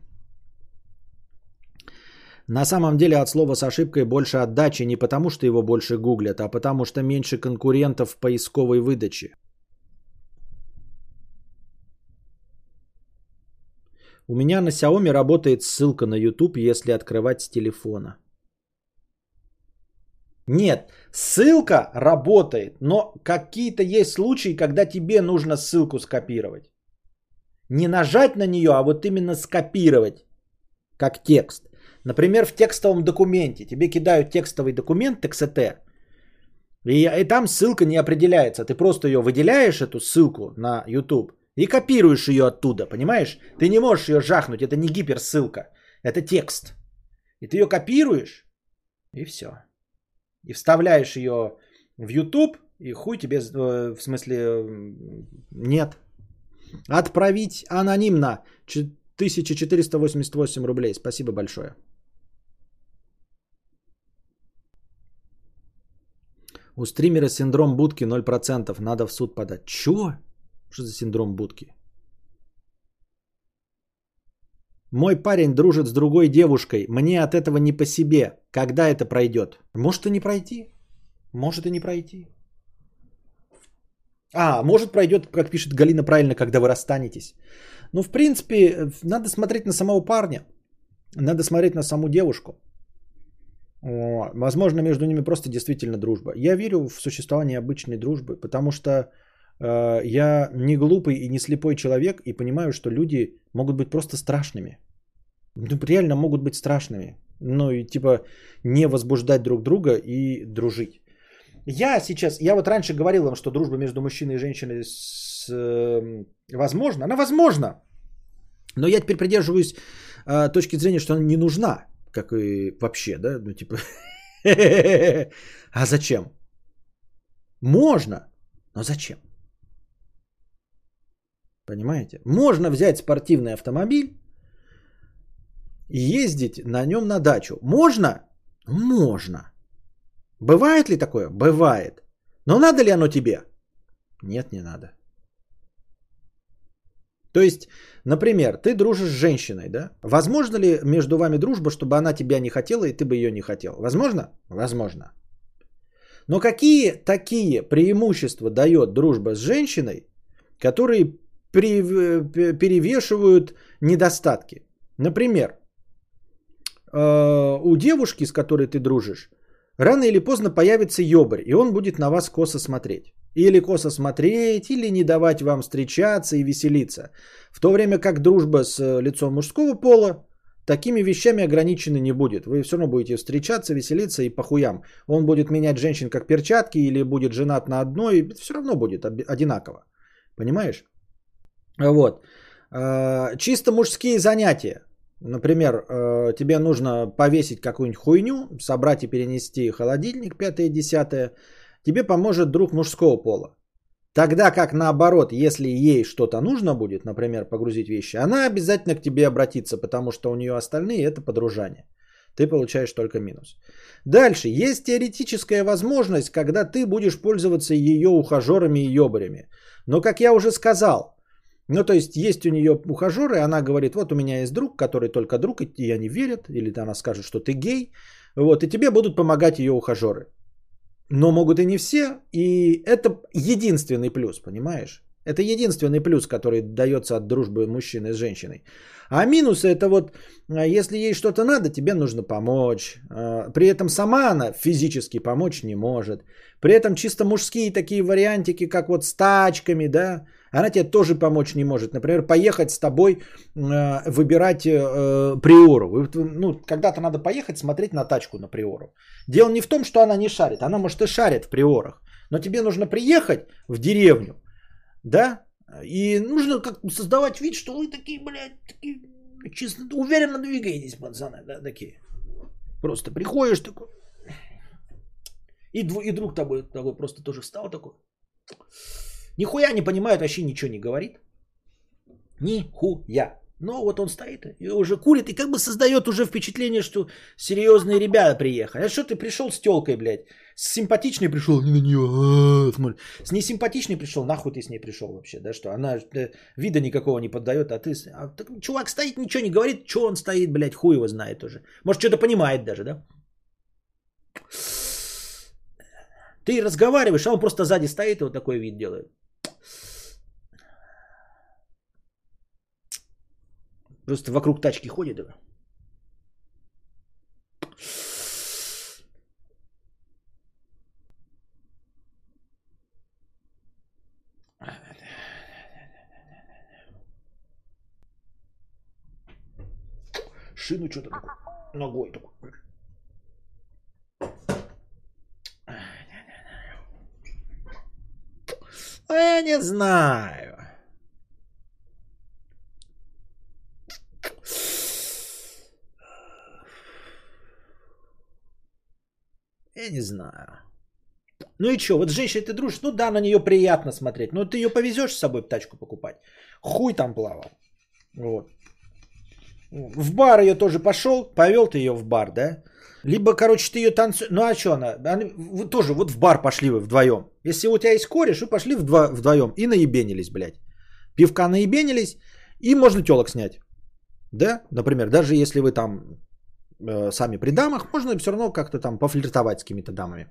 [SPEAKER 1] На самом деле от слова с ошибкой больше отдачи не потому, что его больше гуглят, а потому что меньше конкурентов в поисковой выдаче. У меня на Xiaomi работает ссылка на YouTube, если открывать с телефона. Нет, ссылка работает, но какие-то есть случаи, когда тебе нужно ссылку скопировать. Не нажать на нее, а вот именно скопировать, как текст. Например, в текстовом документе. Тебе кидают текстовый документ TXT, и, и там ссылка не определяется. Ты просто ее выделяешь, эту ссылку на YouTube, и копируешь ее оттуда, понимаешь? Ты не можешь ее жахнуть, это не гиперссылка, это текст. И ты ее копируешь, и все. И вставляешь ее в YouTube, и хуй тебе, э, в смысле, нет. Отправить анонимно 1488 рублей. Спасибо большое. У стримера синдром будки 0%. Надо в суд подать. Чё? Что за синдром будки? Мой парень дружит с другой девушкой. Мне от этого не по себе. Когда это пройдет? Может и не пройти. Может и не пройти. А, может пройдет, как пишет Галина правильно, когда вы расстанетесь. Ну, в принципе, надо смотреть на самого парня. Надо смотреть на саму девушку. Возможно, между ними просто действительно дружба. Я верю в существование обычной дружбы, потому что я не глупый и не слепой человек и понимаю, что люди могут быть просто страшными. Ну, реально могут быть страшными. Ну и типа не возбуждать друг друга и дружить. Я сейчас, я вот раньше говорил вам, что дружба между мужчиной и женщиной с, э, возможна. Она возможна. Но я теперь придерживаюсь э, точки зрения, что она не нужна, как и вообще, да, ну типа, а зачем? Можно, но зачем? Понимаете? Можно взять спортивный автомобиль и ездить на нем на дачу. Можно? Можно. Бывает ли такое? Бывает. Но надо ли оно тебе? Нет, не надо. То есть, например, ты дружишь с женщиной, да? Возможно ли между вами дружба, чтобы она тебя не хотела и ты бы ее не хотел? Возможно? Возможно. Но какие такие преимущества дает дружба с женщиной, которые перевешивают недостатки? Например, э, у девушки, с которой ты дружишь, рано или поздно появится ёбарь, и он будет на вас косо смотреть. Или косо смотреть, или не давать вам встречаться и веселиться. В то время как дружба с э, лицом мужского пола такими вещами ограничены не будет. Вы все равно будете встречаться, веселиться и похуям. Он будет менять женщин как перчатки или будет женат на одной, все равно будет одинаково. Понимаешь? Вот. Э, чисто мужские занятия. Например, э, тебе нужно повесить какую-нибудь хуйню, собрать и перенести холодильник, пятое, десятое. Тебе поможет друг мужского пола. Тогда как наоборот, если ей что-то нужно будет, например, погрузить вещи, она обязательно к тебе обратится, потому что у нее остальные это подружание. Ты получаешь только минус. Дальше. Есть теоретическая возможность, когда ты будешь пользоваться ее ухажерами и ебарями. Но, как я уже сказал, ну, то есть, есть у нее ухажеры, она говорит, вот у меня есть друг, который только друг, и я не верят, или она скажет, что ты гей, вот, и тебе будут помогать ее ухажеры. Но могут и не все, и это единственный плюс, понимаешь? Это единственный плюс, который дается от дружбы мужчины с женщиной. А минусы это вот, а, если ей что-то надо, тебе нужно помочь. А, при этом сама она физически помочь не может. При этом чисто мужские такие вариантики, как вот с тачками, да, она тебе тоже помочь не может. Например, поехать с тобой э, выбирать э, приору. Ну, когда-то надо поехать смотреть на тачку на приору. Дело не в том, что она не шарит. Она, может, и шарит в приорах. Но тебе нужно приехать в деревню, да, и нужно как создавать вид, что вы такие, блядь, такие чисто уверенно двигаетесь, пацаны, да, такие. Просто приходишь такой. И, и друг тобой, тобой просто тоже встал такой. Нихуя не понимает, вообще ничего не говорит. Нихуя. Но вот он стоит и уже курит, и как бы создает уже впечатление, что серьезные ребята приехали. А что ты пришел с телкой, блядь? С симпатичной пришел, не на нее, смотри. С несимпатичной пришел, нахуй ты с ней пришел вообще, да что? Она вида никакого не поддает, а ты... А, так, чувак стоит, ничего не говорит, что он стоит, блядь, хуй его знает уже. Может, что-то понимает даже, да? Ты разговариваешь, а он просто сзади стоит и вот такой вид делает. Просто вокруг тачки ходит. Шину что-то такое, ногой такой. Я не знаю. Я не знаю. Ну и что, вот с женщиной ты дружишь, ну да, на нее приятно смотреть, но ты ее повезешь с собой тачку покупать. Хуй там плавал. Вот. В бар ее тоже пошел, повел ты ее в бар, да? Либо, короче, ты ее танцуешь. Ну а что она? она? Вы тоже вот в бар пошли вы вдвоем. Если у тебя есть кореш, вы пошли вдво... вдвоем и наебенились, блядь. Пивка наебенились, и можно телок снять. Да, например, даже если вы там э, сами при дамах, можно все равно как-то там пофлиртовать с какими-то дамами.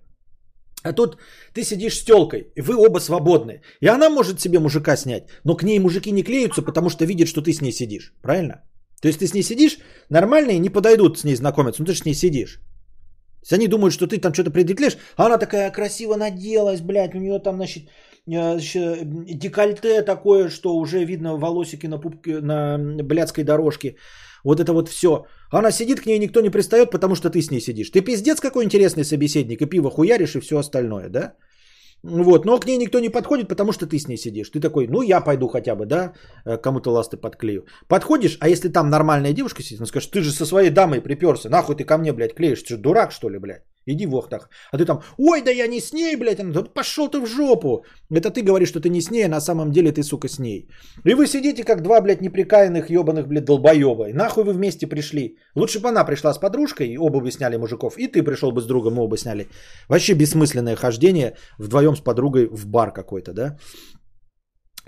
[SPEAKER 1] А тут ты сидишь с телкой, и вы оба свободны. И она может себе мужика снять, но к ней мужики не клеются, потому что видят, что ты с ней сидишь. Правильно? То есть ты с ней сидишь, нормальные не подойдут с ней знакомиться, но ты же с ней сидишь. Есть они думают, что ты там что-то предъявляешь, а она такая красиво наделась, блядь, у нее там, значит, э, декольте такое, что уже видно волосики на пупке, на блядской дорожке. Вот это вот все. Она сидит, к ней никто не пристает, потому что ты с ней сидишь. Ты пиздец какой интересный собеседник, и пиво хуяришь, и все остальное, да? Вот, но к ней никто не подходит, потому что ты с ней сидишь. Ты такой, ну я пойду хотя бы, да, э, кому-то ласты подклею. Подходишь, а если там нормальная девушка сидит, он скажет, ты же со своей дамой приперся, нахуй ты ко мне, блядь, клеишь, ты же дурак, что ли, блядь? Иди в охтах. А ты там, ой, да я не с ней, блядь. Она, да пошел ты в жопу. Это ты говоришь, что ты не с ней, а на самом деле ты, сука, с ней. И вы сидите, как два, блядь, неприкаянных ебаных, блядь, долбоеба. И нахуй вы вместе пришли. Лучше бы она пришла с подружкой, и оба бы сняли мужиков. И ты пришел бы с другом, мы оба сняли. Вообще бессмысленное хождение вдвоем с подругой в бар какой-то, да.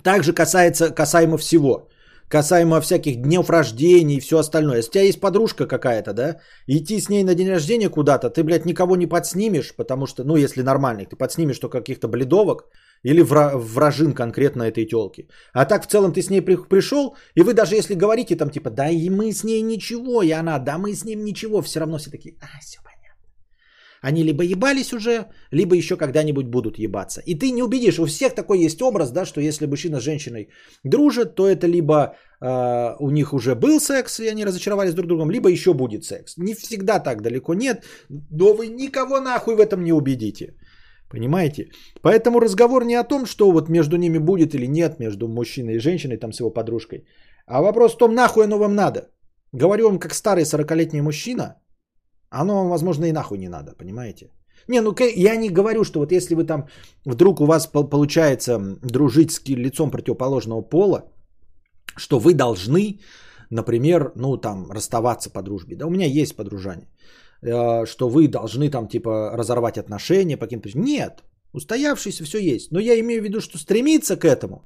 [SPEAKER 1] Также касается, касаемо всего. Касаемо всяких днев рождения и все остальное. Если у тебя есть подружка какая-то, да, идти с ней на день рождения куда-то, ты, блядь, никого не подснимешь, потому что, ну, если нормальных, ты подснимешь только каких-то бледовок или вражин конкретно этой телки. А так в целом ты с ней при, пришел, и вы даже если говорите там типа, да и мы с ней ничего, и она, да мы с ним ничего, все равно все такие, а, все они либо ебались уже, либо еще когда-нибудь будут ебаться. И ты не убедишь, у всех такой есть образ, да, что если мужчина с женщиной дружат, то это либо э, у них уже был секс, и они разочаровались друг другом, либо еще будет секс. Не всегда так далеко нет, но вы никого нахуй в этом не убедите. Понимаете? Поэтому разговор не о том, что вот между ними будет или нет, между мужчиной и женщиной, там с его подружкой. А вопрос в том, нахуй оно вам надо. Говорю вам, как старый 40-летний мужчина, оно вам, возможно, и нахуй не надо, понимаете? Не, ну я не говорю, что вот если вы там вдруг у вас получается дружить с лицом противоположного пола, что вы должны, например, ну там расставаться по дружбе. Да, у меня есть подружание. Э, что вы должны там типа разорвать отношения по каким-то... Нет, устоявшийся все есть. Но я имею в виду, что стремиться к этому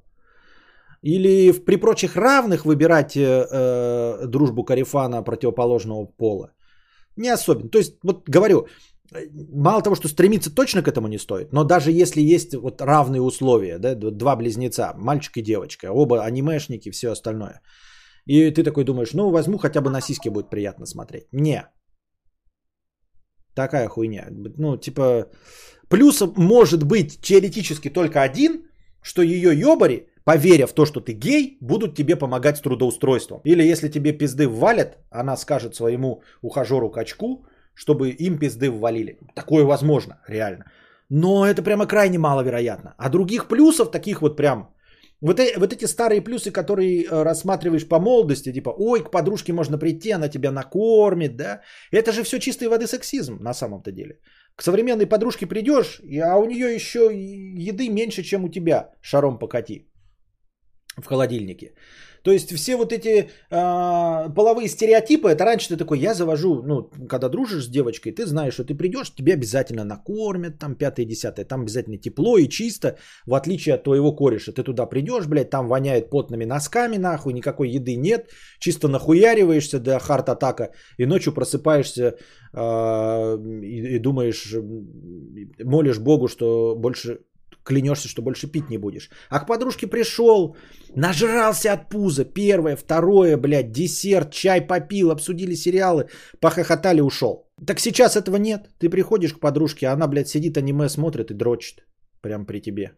[SPEAKER 1] или при прочих равных выбирать э, э дружбу карифана противоположного пола не особенно. То есть, вот говорю, мало того, что стремиться точно к этому не стоит, но даже если есть вот равные условия, да, два близнеца, мальчик и девочка, оба анимешники, все остальное, и ты такой думаешь, ну, возьму хотя бы на сиськи будет приятно смотреть. Не. Такая хуйня. Ну, типа, плюсом может быть теоретически только один, что ее ёбари поверя в то, что ты гей, будут тебе помогать с трудоустройством. Или если тебе пизды ввалят, она скажет своему ухажеру качку, чтобы им пизды ввалили. Такое возможно, реально. Но это прямо крайне маловероятно. А других плюсов, таких вот прям, вот, э, вот эти старые плюсы, которые э, рассматриваешь по молодости, типа, ой, к подружке можно прийти, она тебя накормит, да, это же все чистой воды сексизм на самом-то деле. К современной подружке придешь, а у нее еще еды меньше, чем у тебя, шаром покати в холодильнике. То есть все вот эти э, половые стереотипы, это раньше ты такой, я завожу, ну, когда дружишь с девочкой, ты знаешь, что ты придешь, тебе обязательно накормят, там пятое, десятое, там обязательно тепло и чисто, в отличие от твоего кореша. Ты туда придешь, блядь, там воняет потными носками, нахуй, никакой еды нет, чисто нахуяриваешься до хард-атака и ночью просыпаешься э, и, и думаешь, молишь Богу, что больше клянешься, что больше пить не будешь. А к подружке пришел, нажрался от пуза, первое, второе, блядь, десерт, чай попил, обсудили сериалы, похохотали, ушел. Так сейчас этого нет. Ты приходишь к подружке, а она, блядь, сидит, аниме смотрит и дрочит. Прям при тебе.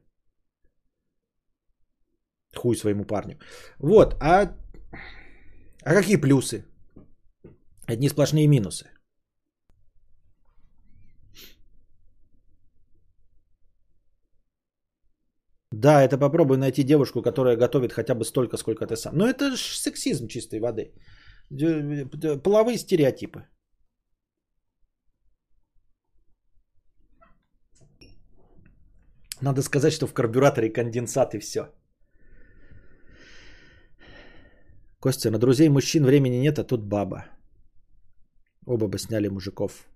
[SPEAKER 1] Хуй своему парню. Вот, а, а какие плюсы? Одни сплошные минусы. Да, это попробуй найти девушку, которая готовит хотя бы столько, сколько ты сам. Но это же сексизм чистой воды. Половые стереотипы. Надо сказать, что в карбюраторе конденсат и все. Костя, на друзей мужчин времени нет, а тут баба. Оба бы сняли мужиков.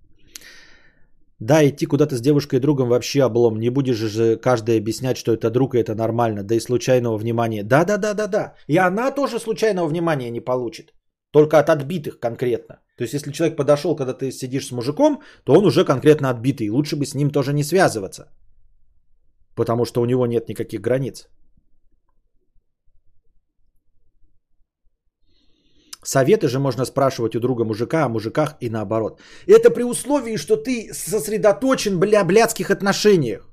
[SPEAKER 1] Да, идти куда-то с девушкой и другом вообще облом. Не будешь же каждый объяснять, что это друг и это нормально. Да и случайного внимания. Да, да, да, да, да. И она тоже случайного внимания не получит. Только от отбитых конкретно. То есть, если человек подошел, когда ты сидишь с мужиком, то он уже конкретно отбитый. Лучше бы с ним тоже не связываться. Потому что у него нет никаких границ. Советы же можно спрашивать у друга мужика о мужиках и наоборот. Это при условии, что ты сосредоточен, бля, блядских отношениях.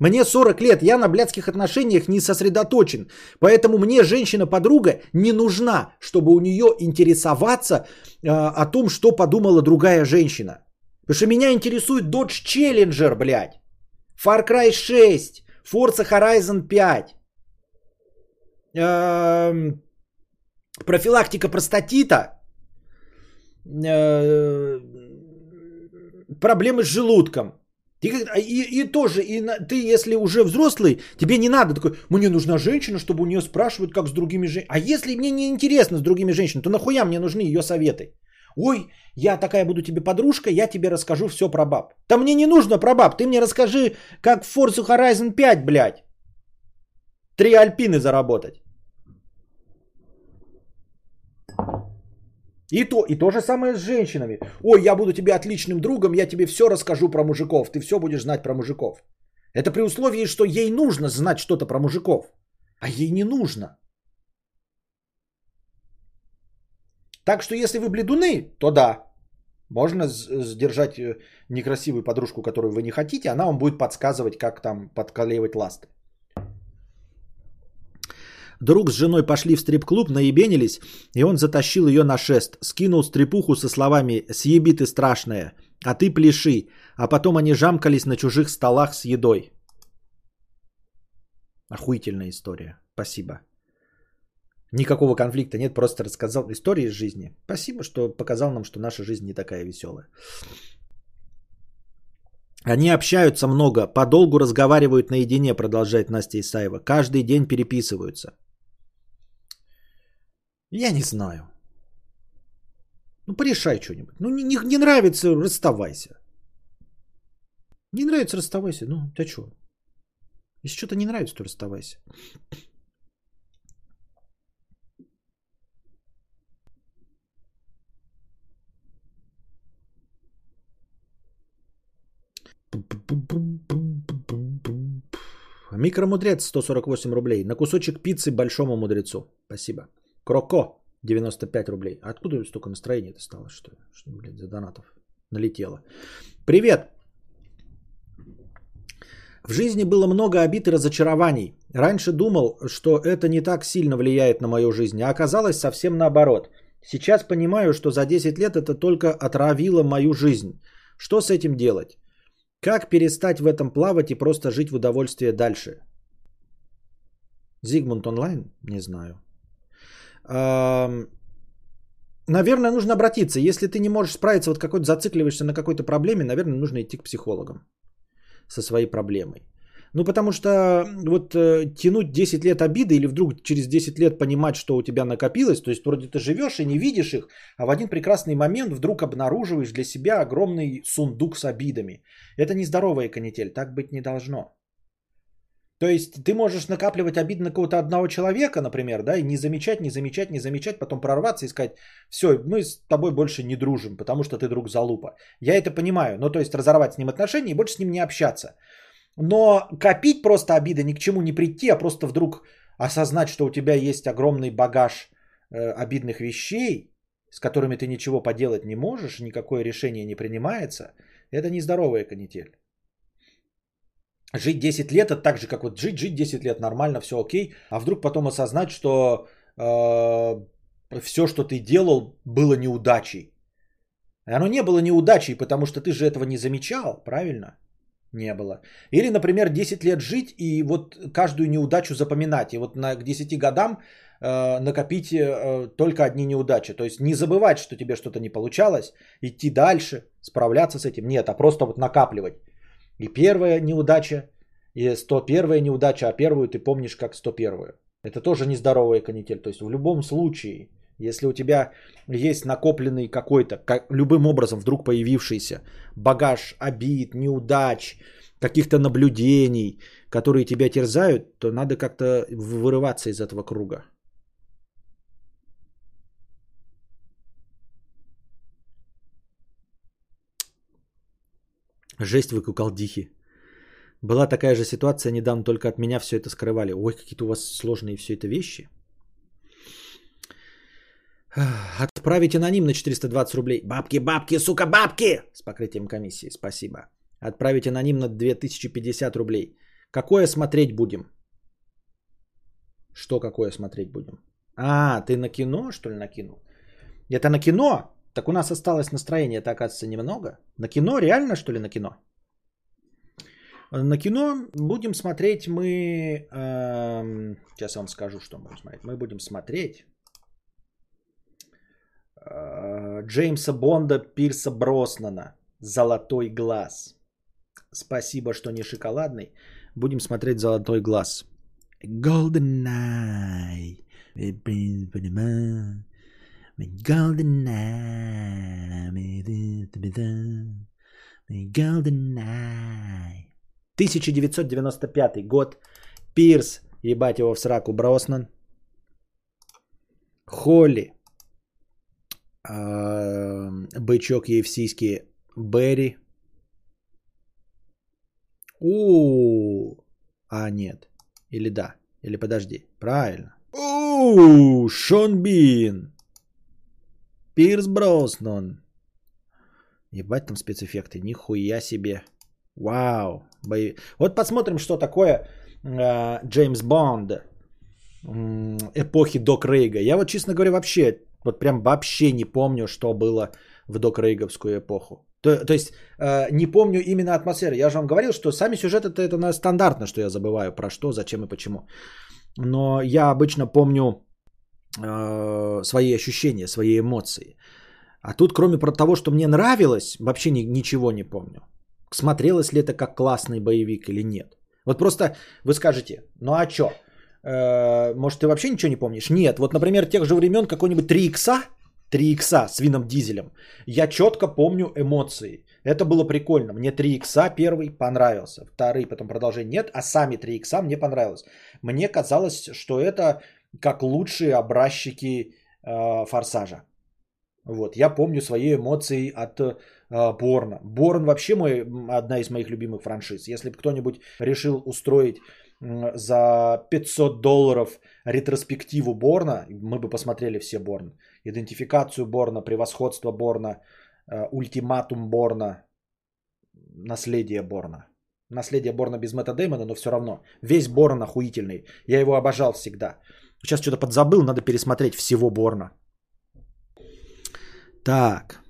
[SPEAKER 1] Мне 40 лет, я на блядских отношениях не сосредоточен. Поэтому мне женщина-подруга не нужна, чтобы у нее интересоваться э, о том, что подумала другая женщина. Потому что меня интересует Dodge Challenger, блядь. Far Cry 6, Forza Horizon 5. Эм, профилактика простатита, э, проблемы с желудком. И, и, и тоже, и ты, если уже взрослый, тебе не надо такой, мне нужна женщина, чтобы у нее спрашивать, как с другими женщинами. А если мне не интересно с другими женщинами, то нахуя мне нужны ее советы? Ой, я такая буду тебе подружка, я тебе расскажу все про баб. Да мне не нужно про баб, ты мне расскажи, как в Forza Horizon 5, блядь, три альпины заработать. И то, и то же самое с женщинами. Ой, я буду тебе отличным другом, я тебе все расскажу про мужиков, ты все будешь знать про мужиков. Это при условии, что ей нужно знать что-то про мужиков, а ей не нужно. Так что если вы бледуны, то да, можно сдержать э, некрасивую подружку, которую вы не хотите, она вам будет подсказывать, как там подкалевать ласты. Друг с женой пошли в стрип-клуб, наебенились, и он затащил ее на шест, скинул стрипуху со словами «Съеби ты страшная, а ты пляши», а потом они жамкались на чужих столах с едой. Охуительная история. Спасибо. Никакого конфликта нет, просто рассказал истории из жизни. Спасибо, что показал нам, что наша жизнь не такая веселая. Они общаются много, подолгу разговаривают наедине, продолжает Настя Исаева. Каждый день переписываются. Я не знаю. Ну, порешай что-нибудь. Ну, не, не, нравится, расставайся. Не нравится, расставайся. Ну, ты что? Если что-то не нравится, то расставайся. Микромудрец 148 рублей. На кусочек пиццы большому мудрецу. Спасибо. Кроко 95 рублей. Откуда столько настроения-то стало? Что, что блядь, за донатов налетело? Привет. В жизни было много обид и разочарований. Раньше думал, что это не так сильно влияет на мою жизнь, а оказалось совсем наоборот. Сейчас понимаю, что за 10 лет это только отравило мою жизнь. Что с этим делать? Как перестать в этом плавать и просто жить в удовольствие дальше? Зигмунд онлайн? Не знаю. Наверное, нужно обратиться. Если ты не можешь справиться, вот какой-то зацикливаешься на какой-то проблеме, наверное, нужно идти к психологам со своей проблемой. Ну, потому что вот э, тянуть 10 лет обиды или вдруг через 10 лет понимать, что у тебя накопилось, то есть вроде ты живешь и не видишь их, а в один прекрасный момент вдруг обнаруживаешь для себя огромный сундук с обидами. Это нездоровая канитель, так быть не должно. То есть ты можешь накапливать обиды на кого-то одного человека, например, да, и не замечать, не замечать, не замечать, потом прорваться и сказать, все, мы с тобой больше не дружим, потому что ты друг залупа. Я это понимаю, ну то есть разорвать с ним отношения и больше с ним не общаться. Но копить просто обиды ни к чему не прийти, а просто вдруг осознать, что у тебя есть огромный багаж э, обидных вещей, с которыми ты ничего поделать не можешь, никакое решение не принимается, это нездоровая канитель. Жить 10 лет, это так же, как вот жить, жить 10 лет, нормально, все окей, а вдруг потом осознать, что э, все, что ты делал, было неудачей. Оно не было неудачей, потому что ты же этого не замечал, правильно? Не было. Или, например, 10 лет жить и вот каждую неудачу запоминать. И вот на, к 10 годам э, накопить э, только одни неудачи. То есть не забывать, что тебе что-то не получалось, идти дальше, справляться с этим. Нет, а просто вот накапливать. И первая неудача, и 101 неудача, а первую ты помнишь как 101. Это тоже нездоровая канитель. То есть в любом случае, если у тебя есть накопленный какой-то, как, любым образом вдруг появившийся багаж обид, неудач, каких-то наблюдений, которые тебя терзают, то надо как-то вырываться из этого круга. Жесть вы куколдихи. Была такая же ситуация недавно, только от меня все это скрывали. Ой, какие-то у вас сложные все это вещи. Отправить аноним на 420 рублей. Бабки, бабки, сука, бабки! С покрытием комиссии, спасибо. Отправить аноним на 2050 рублей. Какое смотреть будем? Что какое смотреть будем? А, ты на кино, что ли, накинул? Это на кино? Так у нас осталось настроение, это оказывается немного. На кино? Реально, что ли, на кино? На кино будем смотреть мы... Э, сейчас я вам скажу, что мы будем смотреть. Мы будем смотреть э, Джеймса Бонда Пирса Броснана «Золотой глаз». Спасибо, что не шоколадный. Будем смотреть «Золотой глаз». Golden Night. Golden Night. 1995 год. Пирс, ебать его в сраку, Броснан. Холли. Бычок евсийский Берри. У, а нет. Или да. Или подожди. Правильно. У, Шон Бин. Пирс Броснон. Ебать там спецэффекты. Нихуя себе. Вау. Вот посмотрим, что такое э, Джеймс Бонд эпохи Док Рейга. Я вот, честно говоря, вообще, вот прям вообще не помню, что было в Док Рейговскую эпоху. То, то есть э, не помню именно атмосферы. Я же вам говорил, что сами сюжеты это, это стандартно, что я забываю про что, зачем и почему. Но я обычно помню э, свои ощущения, свои эмоции. А тут, кроме того, что мне нравилось, вообще ни, ничего не помню. Смотрелось ли это как классный боевик или нет. Вот просто вы скажете, ну а чё? Э, может, ты вообще ничего не помнишь? Нет. Вот, например, тех же времен какой-нибудь 3 икса, 3 икса с Вином Дизелем. Я четко помню эмоции. Это было прикольно. Мне 3 икса первый понравился. Второй потом продолжение нет. А сами 3 икса мне понравилось. Мне казалось, что это как лучшие образчики э, форсажа. Вот, я помню свои эмоции от э, Борна. Борн вообще мой, одна из моих любимых франшиз. Если бы кто-нибудь решил устроить э, за 500 долларов ретроспективу Борна, мы бы посмотрели все Борн. Идентификацию Борна, превосходство Борна, э, ультиматум Борна, наследие Борна. Наследие Борна без Мэтта Дэймона, но все равно. Весь Борн охуительный. Я его обожал всегда. Сейчас что-то подзабыл, надо пересмотреть всего Борна. Так.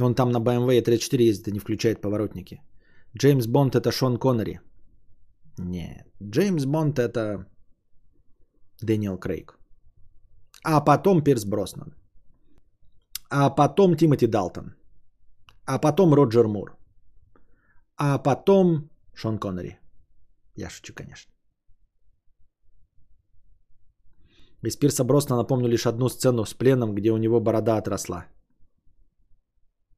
[SPEAKER 1] Он там на BMW 34 ездит и не включает поворотники. Джеймс Бонд это Шон Коннери. Нет. Джеймс Бонд это Дэниел Крейг. А потом Пирс Броснан. А потом Тимоти Далтон. А потом Роджер Мур. А потом Шон Коннери. Я шучу, конечно. Из Пирса Бросна напомню лишь одну сцену с пленом, где у него борода отросла.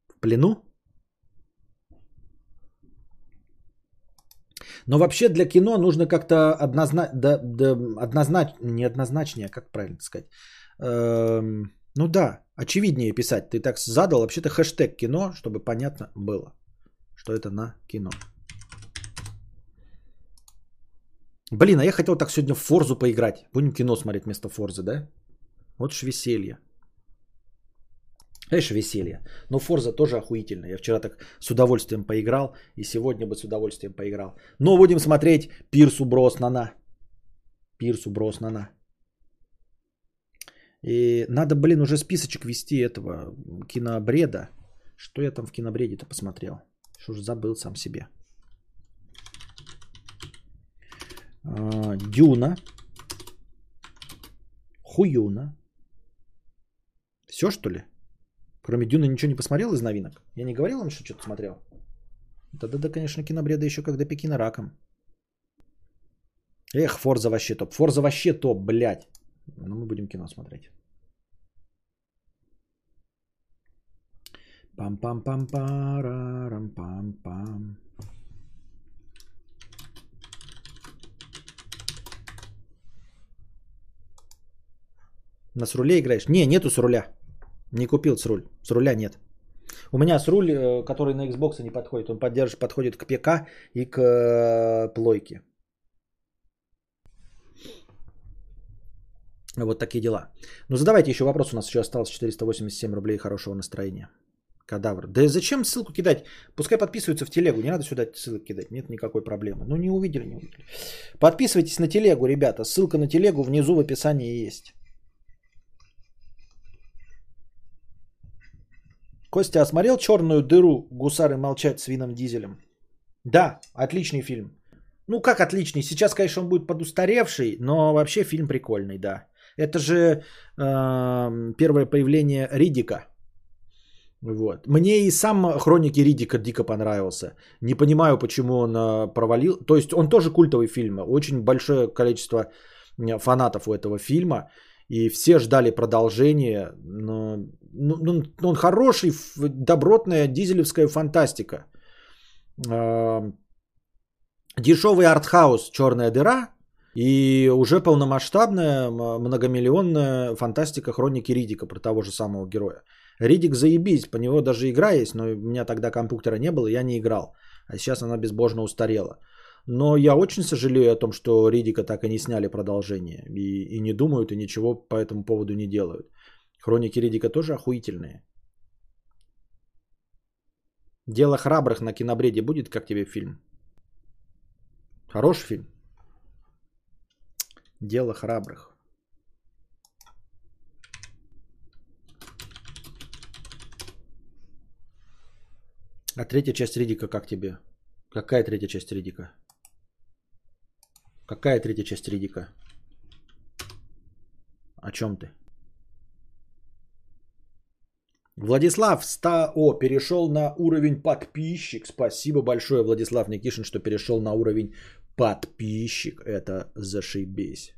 [SPEAKER 1] В плену? Но вообще для кино нужно как-то однозначно, да, да, однозначно, не однозначнее, как правильно сказать. Эм, ну да, очевиднее писать. Ты так задал вообще-то хэштег кино, чтобы понятно было, что это на кино. Блин, а я хотел так сегодня в Форзу поиграть. Будем кино смотреть вместо Форзы, да? Вот ж веселье. Эш, веселье. Но Форза тоже охуительно. Я вчера так с удовольствием поиграл. И сегодня бы с удовольствием поиграл. Но будем смотреть Пирсу Броснана. Пирсу Броснана. И надо, блин, уже списочек вести этого кинобреда. Что я там в кинобреде-то посмотрел? Что ж забыл сам себе. А, Дюна. Хуюна. Все что ли? Кроме Дюна ничего не посмотрел из новинок? Я не говорил вам, что что-то смотрел? Да-да-да, конечно, кинобреда еще до Пекина раком. Эх, Форза вообще топ. Форза вообще топ, блядь. Но ну, мы будем кино смотреть. Пам-пам-пам-парам-пам-пам. На с руле играешь? Не, нету с руля. Не купил с руль. С руля нет. У меня с руль, э, который на Xbox не подходит. Он поддержит, подходит к ПК и к э, плойке. Вот такие дела. Ну задавайте еще вопрос. У нас еще осталось 487 рублей хорошего настроения. Кадавр. Да зачем ссылку кидать? Пускай подписываются в телегу. Не надо сюда ссылок кидать. Нет никакой проблемы. Ну не увидели, не увидели. Подписывайтесь на телегу, ребята. Ссылка на телегу внизу в описании есть. Костя, а смотрел черную дыру Гусары молчать с Вином Дизелем? Да, отличный фильм. Ну как отличный? Сейчас, конечно, он будет подустаревший, но вообще фильм прикольный, да. Это же э, первое появление Ридика. Вот. Мне и сам Хроники Ридика дико понравился. Не понимаю, почему он э, провалил. То есть он тоже культовый фильм. Очень большое количество фанатов у этого фильма. И все ждали продолжения. Но ну, ну, он хороший, добротная дизелевская фантастика. Дешевый артхаус «Черная дыра» И уже полномасштабная, многомиллионная фантастика хроники Ридика про того же самого героя. Ридик заебись, по него даже игра есть, но у меня тогда компьютера не было, я не играл. А сейчас она безбожно устарела. Но я очень сожалею о том, что Ридика так и не сняли продолжение. И, и не думают, и ничего по этому поводу не делают. Хроники Ридика тоже охуительные. Дело храбрых на кинобреде будет, как тебе фильм? Хороший фильм. Дело храбрых. А третья часть Ридика как тебе? Какая третья часть Ридика? Какая третья часть Ридика? О чем ты? Владислав 100 О перешел на уровень подписчик. Спасибо большое, Владислав Никишин, что перешел на уровень подписчик. Это зашибись.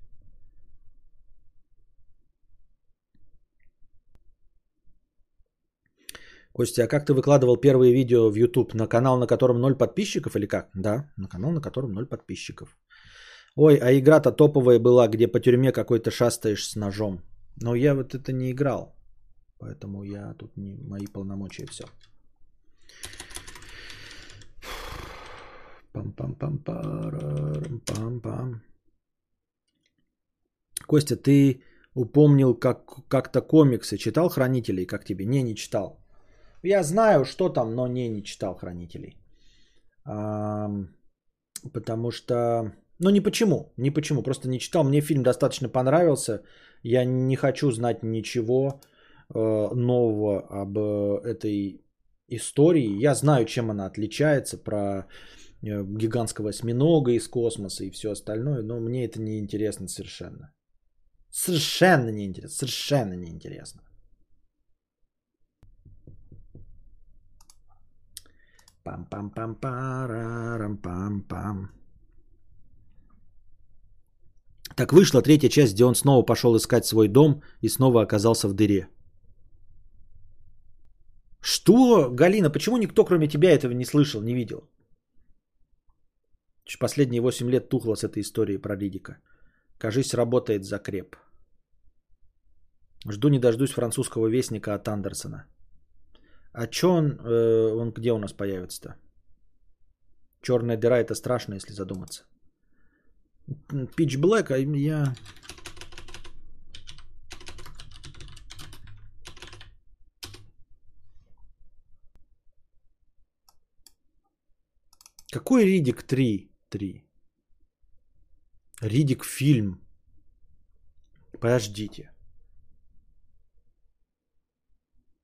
[SPEAKER 1] Костя, а как ты выкладывал первые видео в YouTube? На канал, на котором ноль подписчиков или как? Да, на канал, на котором ноль подписчиков. Ой, а игра-то топовая была, где по тюрьме какой-то шастаешь с ножом. Но я вот это не играл. Поэтому я тут не мои полномочия все. Пам-пам-пам-пам-пам. Костя, ты упомнил как, как-то комиксы. Читал «Хранителей», как тебе? Не, не читал. Я знаю, что там, но не, не читал «Хранителей». А, потому что... Ну, не почему, не почему, просто не читал. Мне фильм достаточно понравился. Я не хочу знать ничего нового об э, этой истории. Я знаю, чем она отличается, про э, гигантского осьминога из космоса и все остальное, но мне это не интересно совершенно. Совершенно не интересно, совершенно не интересно. Пам-пам-пам-парам-пам-пам. Так вышла третья часть, где он снова пошел искать свой дом и снова оказался в дыре. Что, Галина, почему никто кроме тебя этого не слышал, не видел? Последние 8 лет тухло с этой историей про Ридика. Кажись, работает закреп. Жду не дождусь французского вестника от Андерсона. А чё он, э, он где у нас появится-то? Черная дыра это страшно, если задуматься. Pitch Black, а я... Какой Ридик 3? 3. Ридик фильм. Подождите.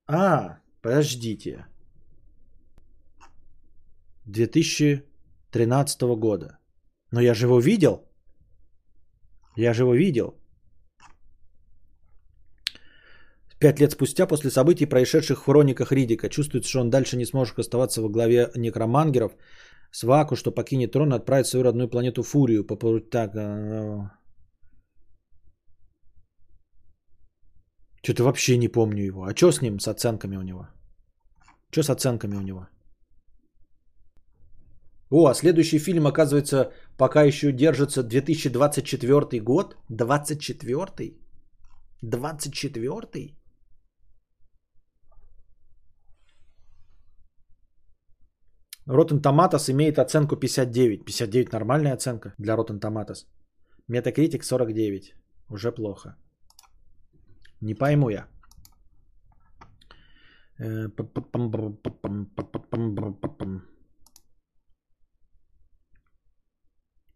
[SPEAKER 1] А, Подождите. 2013 года. Но я же его видел. Я же его видел. Пять лет спустя, после событий, происшедших в хрониках Ридика, чувствуется, что он дальше не сможет оставаться во главе некромангеров. Сваку, что покинет трон и отправит свою родную планету Фурию. По так, а, Что-то вообще не помню его. А что с ним, с оценками у него? Что с оценками у него? О, а следующий фильм, оказывается, пока еще держится 2024 год. 24 24 Rotten Tomatoes имеет оценку 59. 59 нормальная оценка для Rotten Tomatoes. Metacritic 49. Уже плохо. Не пойму я.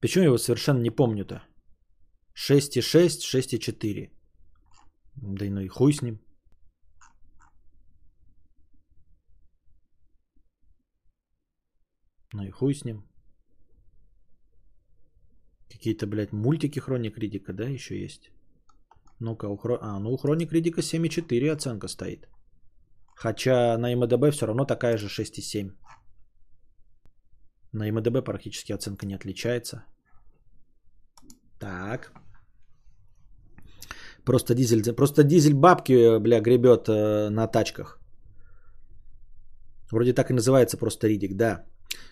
[SPEAKER 1] Почему я его совершенно не помню-то? 6,6, 6,4. Да и ну и хуй с ним. Ну и хуй с ним. Какие-то, блядь, мультики Хроник Ридика, да, еще есть? Ну-ка, у, Хро... а, ну, у Хроник Ридика 7,4 оценка стоит. Хотя на МДБ все равно такая же 6,7. На МДБ практически оценка не отличается. Так. Просто дизель, просто дизель бабки, бля, гребет э, на тачках. Вроде так и называется просто Ридик, да.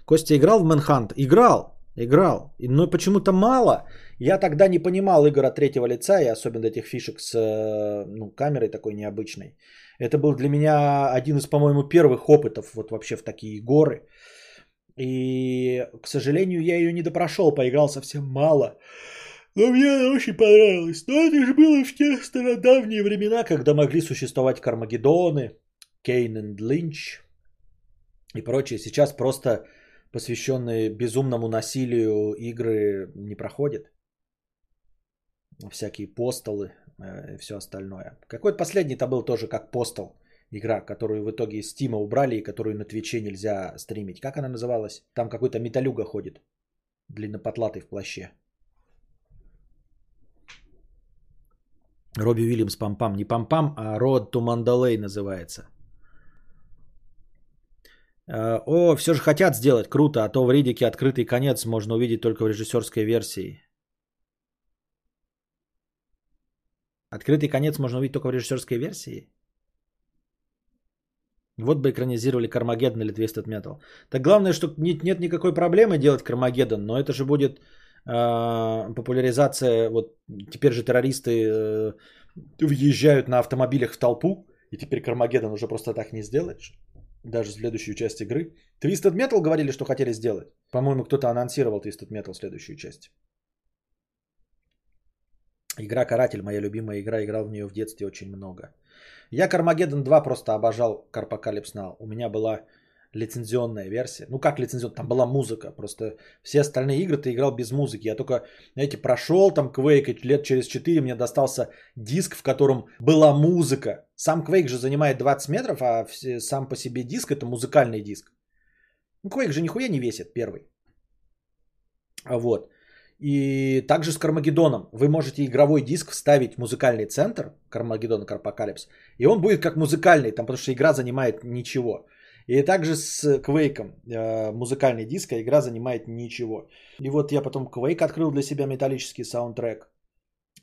[SPEAKER 1] Костя играл в Manhunt? Играл. Играл. Но почему-то мало. Я тогда не понимал игр от третьего лица, и особенно этих фишек с э, ну, камерой такой необычной. Это был для меня один из, по-моему, первых опытов вот вообще в такие горы. И, к сожалению, я ее не допрошел, поиграл совсем мало. Но мне она очень понравилась. Но это же было в те стародавние времена, когда могли существовать Кармагеддоны, Кейн и Линч и прочее. Сейчас просто посвященные безумному насилию игры не проходят. Всякие постолы э, и все остальное. Какой-то последний-то был тоже как постол. Игра, которую в итоге из Стима убрали и которую на Твиче нельзя стримить. Как она называлась? Там какой-то металюга ходит. Длиннопотлатый в плаще. Робби Уильямс Пампам. Не Пампам, а Road to Mandalay называется. Э, о, все же хотят сделать, круто, а то в Ридике открытый конец можно увидеть только в режиссерской версии. Открытый конец можно увидеть только в режиссерской версии? Вот бы экранизировали Кармагеддон или Twisted Metal. Так главное, что нет, нет никакой проблемы делать Кармагеддон, но это же будет э, популяризация. Вот теперь же террористы э, въезжают на автомобилях в толпу, и теперь Кармагеддон уже просто так не сделаешь даже следующую часть игры. Twisted Metal говорили, что хотели сделать. По-моему, кто-то анонсировал Twisted Metal следующую часть. Игра Каратель, моя любимая игра, играл в нее в детстве очень много. Я Кармагеддон 2 просто обожал Карпокалипс Now. У меня была лицензионная версия. Ну как лицензионная? Там была музыка. Просто все остальные игры ты играл без музыки. Я только, знаете, прошел там Quake лет через 4 мне достался диск, в котором была музыка. Сам Quake же занимает 20 метров, а сам по себе диск это музыкальный диск. Ну Quake же нихуя не весит первый. Вот. И также с Кармагеддоном. Вы можете игровой диск вставить в музыкальный центр, Кармагеддон Карпокалипс, и он будет как музыкальный, там, потому что игра занимает ничего. И также с Квейком э, музыкальный диск, а игра занимает ничего. И вот я потом Quake открыл для себя металлический саундтрек.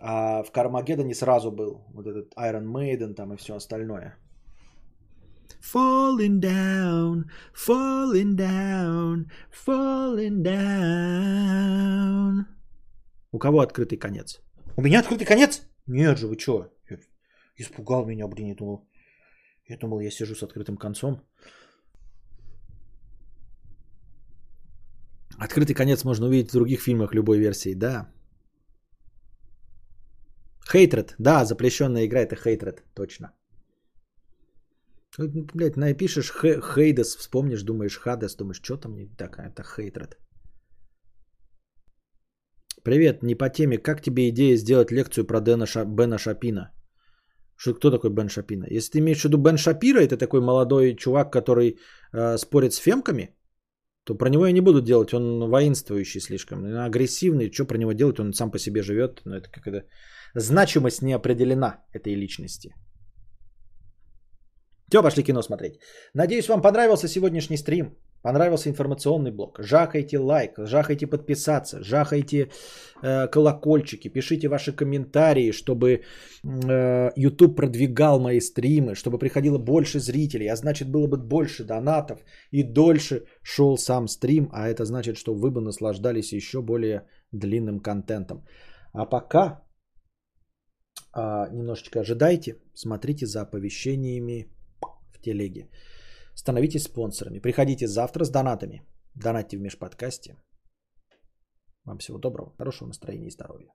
[SPEAKER 1] А в Кармагеддоне сразу был вот этот Iron Maiden там и все остальное. Falling down, falling down, falling down. У кого открытый конец? У меня открытый конец? Нет же, вы что? Испугал меня, блин, я думал. Я думал, я сижу с открытым концом. Открытый конец можно увидеть в других фильмах любой версии, да. Хейтред, да, запрещенная игра это Хейтред, точно. Блять, напишешь Хейдес, вспомнишь, думаешь Хадес, думаешь, что там не так, это Хейтред. Привет, не по теме. Как тебе идея сделать лекцию про Дэна Ша... Бена Шапина? Что, кто такой Бен Шапина? Если ты имеешь в виду Бен Шапира, это такой молодой чувак, который э, спорит с фемками, то про него я не буду делать, он воинствующий слишком, агрессивный, что про него делать, он сам по себе живет, но это как-то значимость не определена этой личности. Все, пошли кино смотреть. Надеюсь, вам понравился сегодняшний стрим. Понравился информационный блок. Жахайте лайк, жахайте подписаться, жахайте э, колокольчики, пишите ваши комментарии, чтобы э, YouTube продвигал мои стримы, чтобы приходило больше зрителей, а значит было бы больше донатов и дольше шел сам стрим, а это значит, что вы бы наслаждались еще более длинным контентом. А пока э, немножечко ожидайте, смотрите за оповещениями телеге. Становитесь спонсорами. Приходите завтра с донатами. Донатьте в межподкасте. Вам всего доброго, хорошего настроения и здоровья.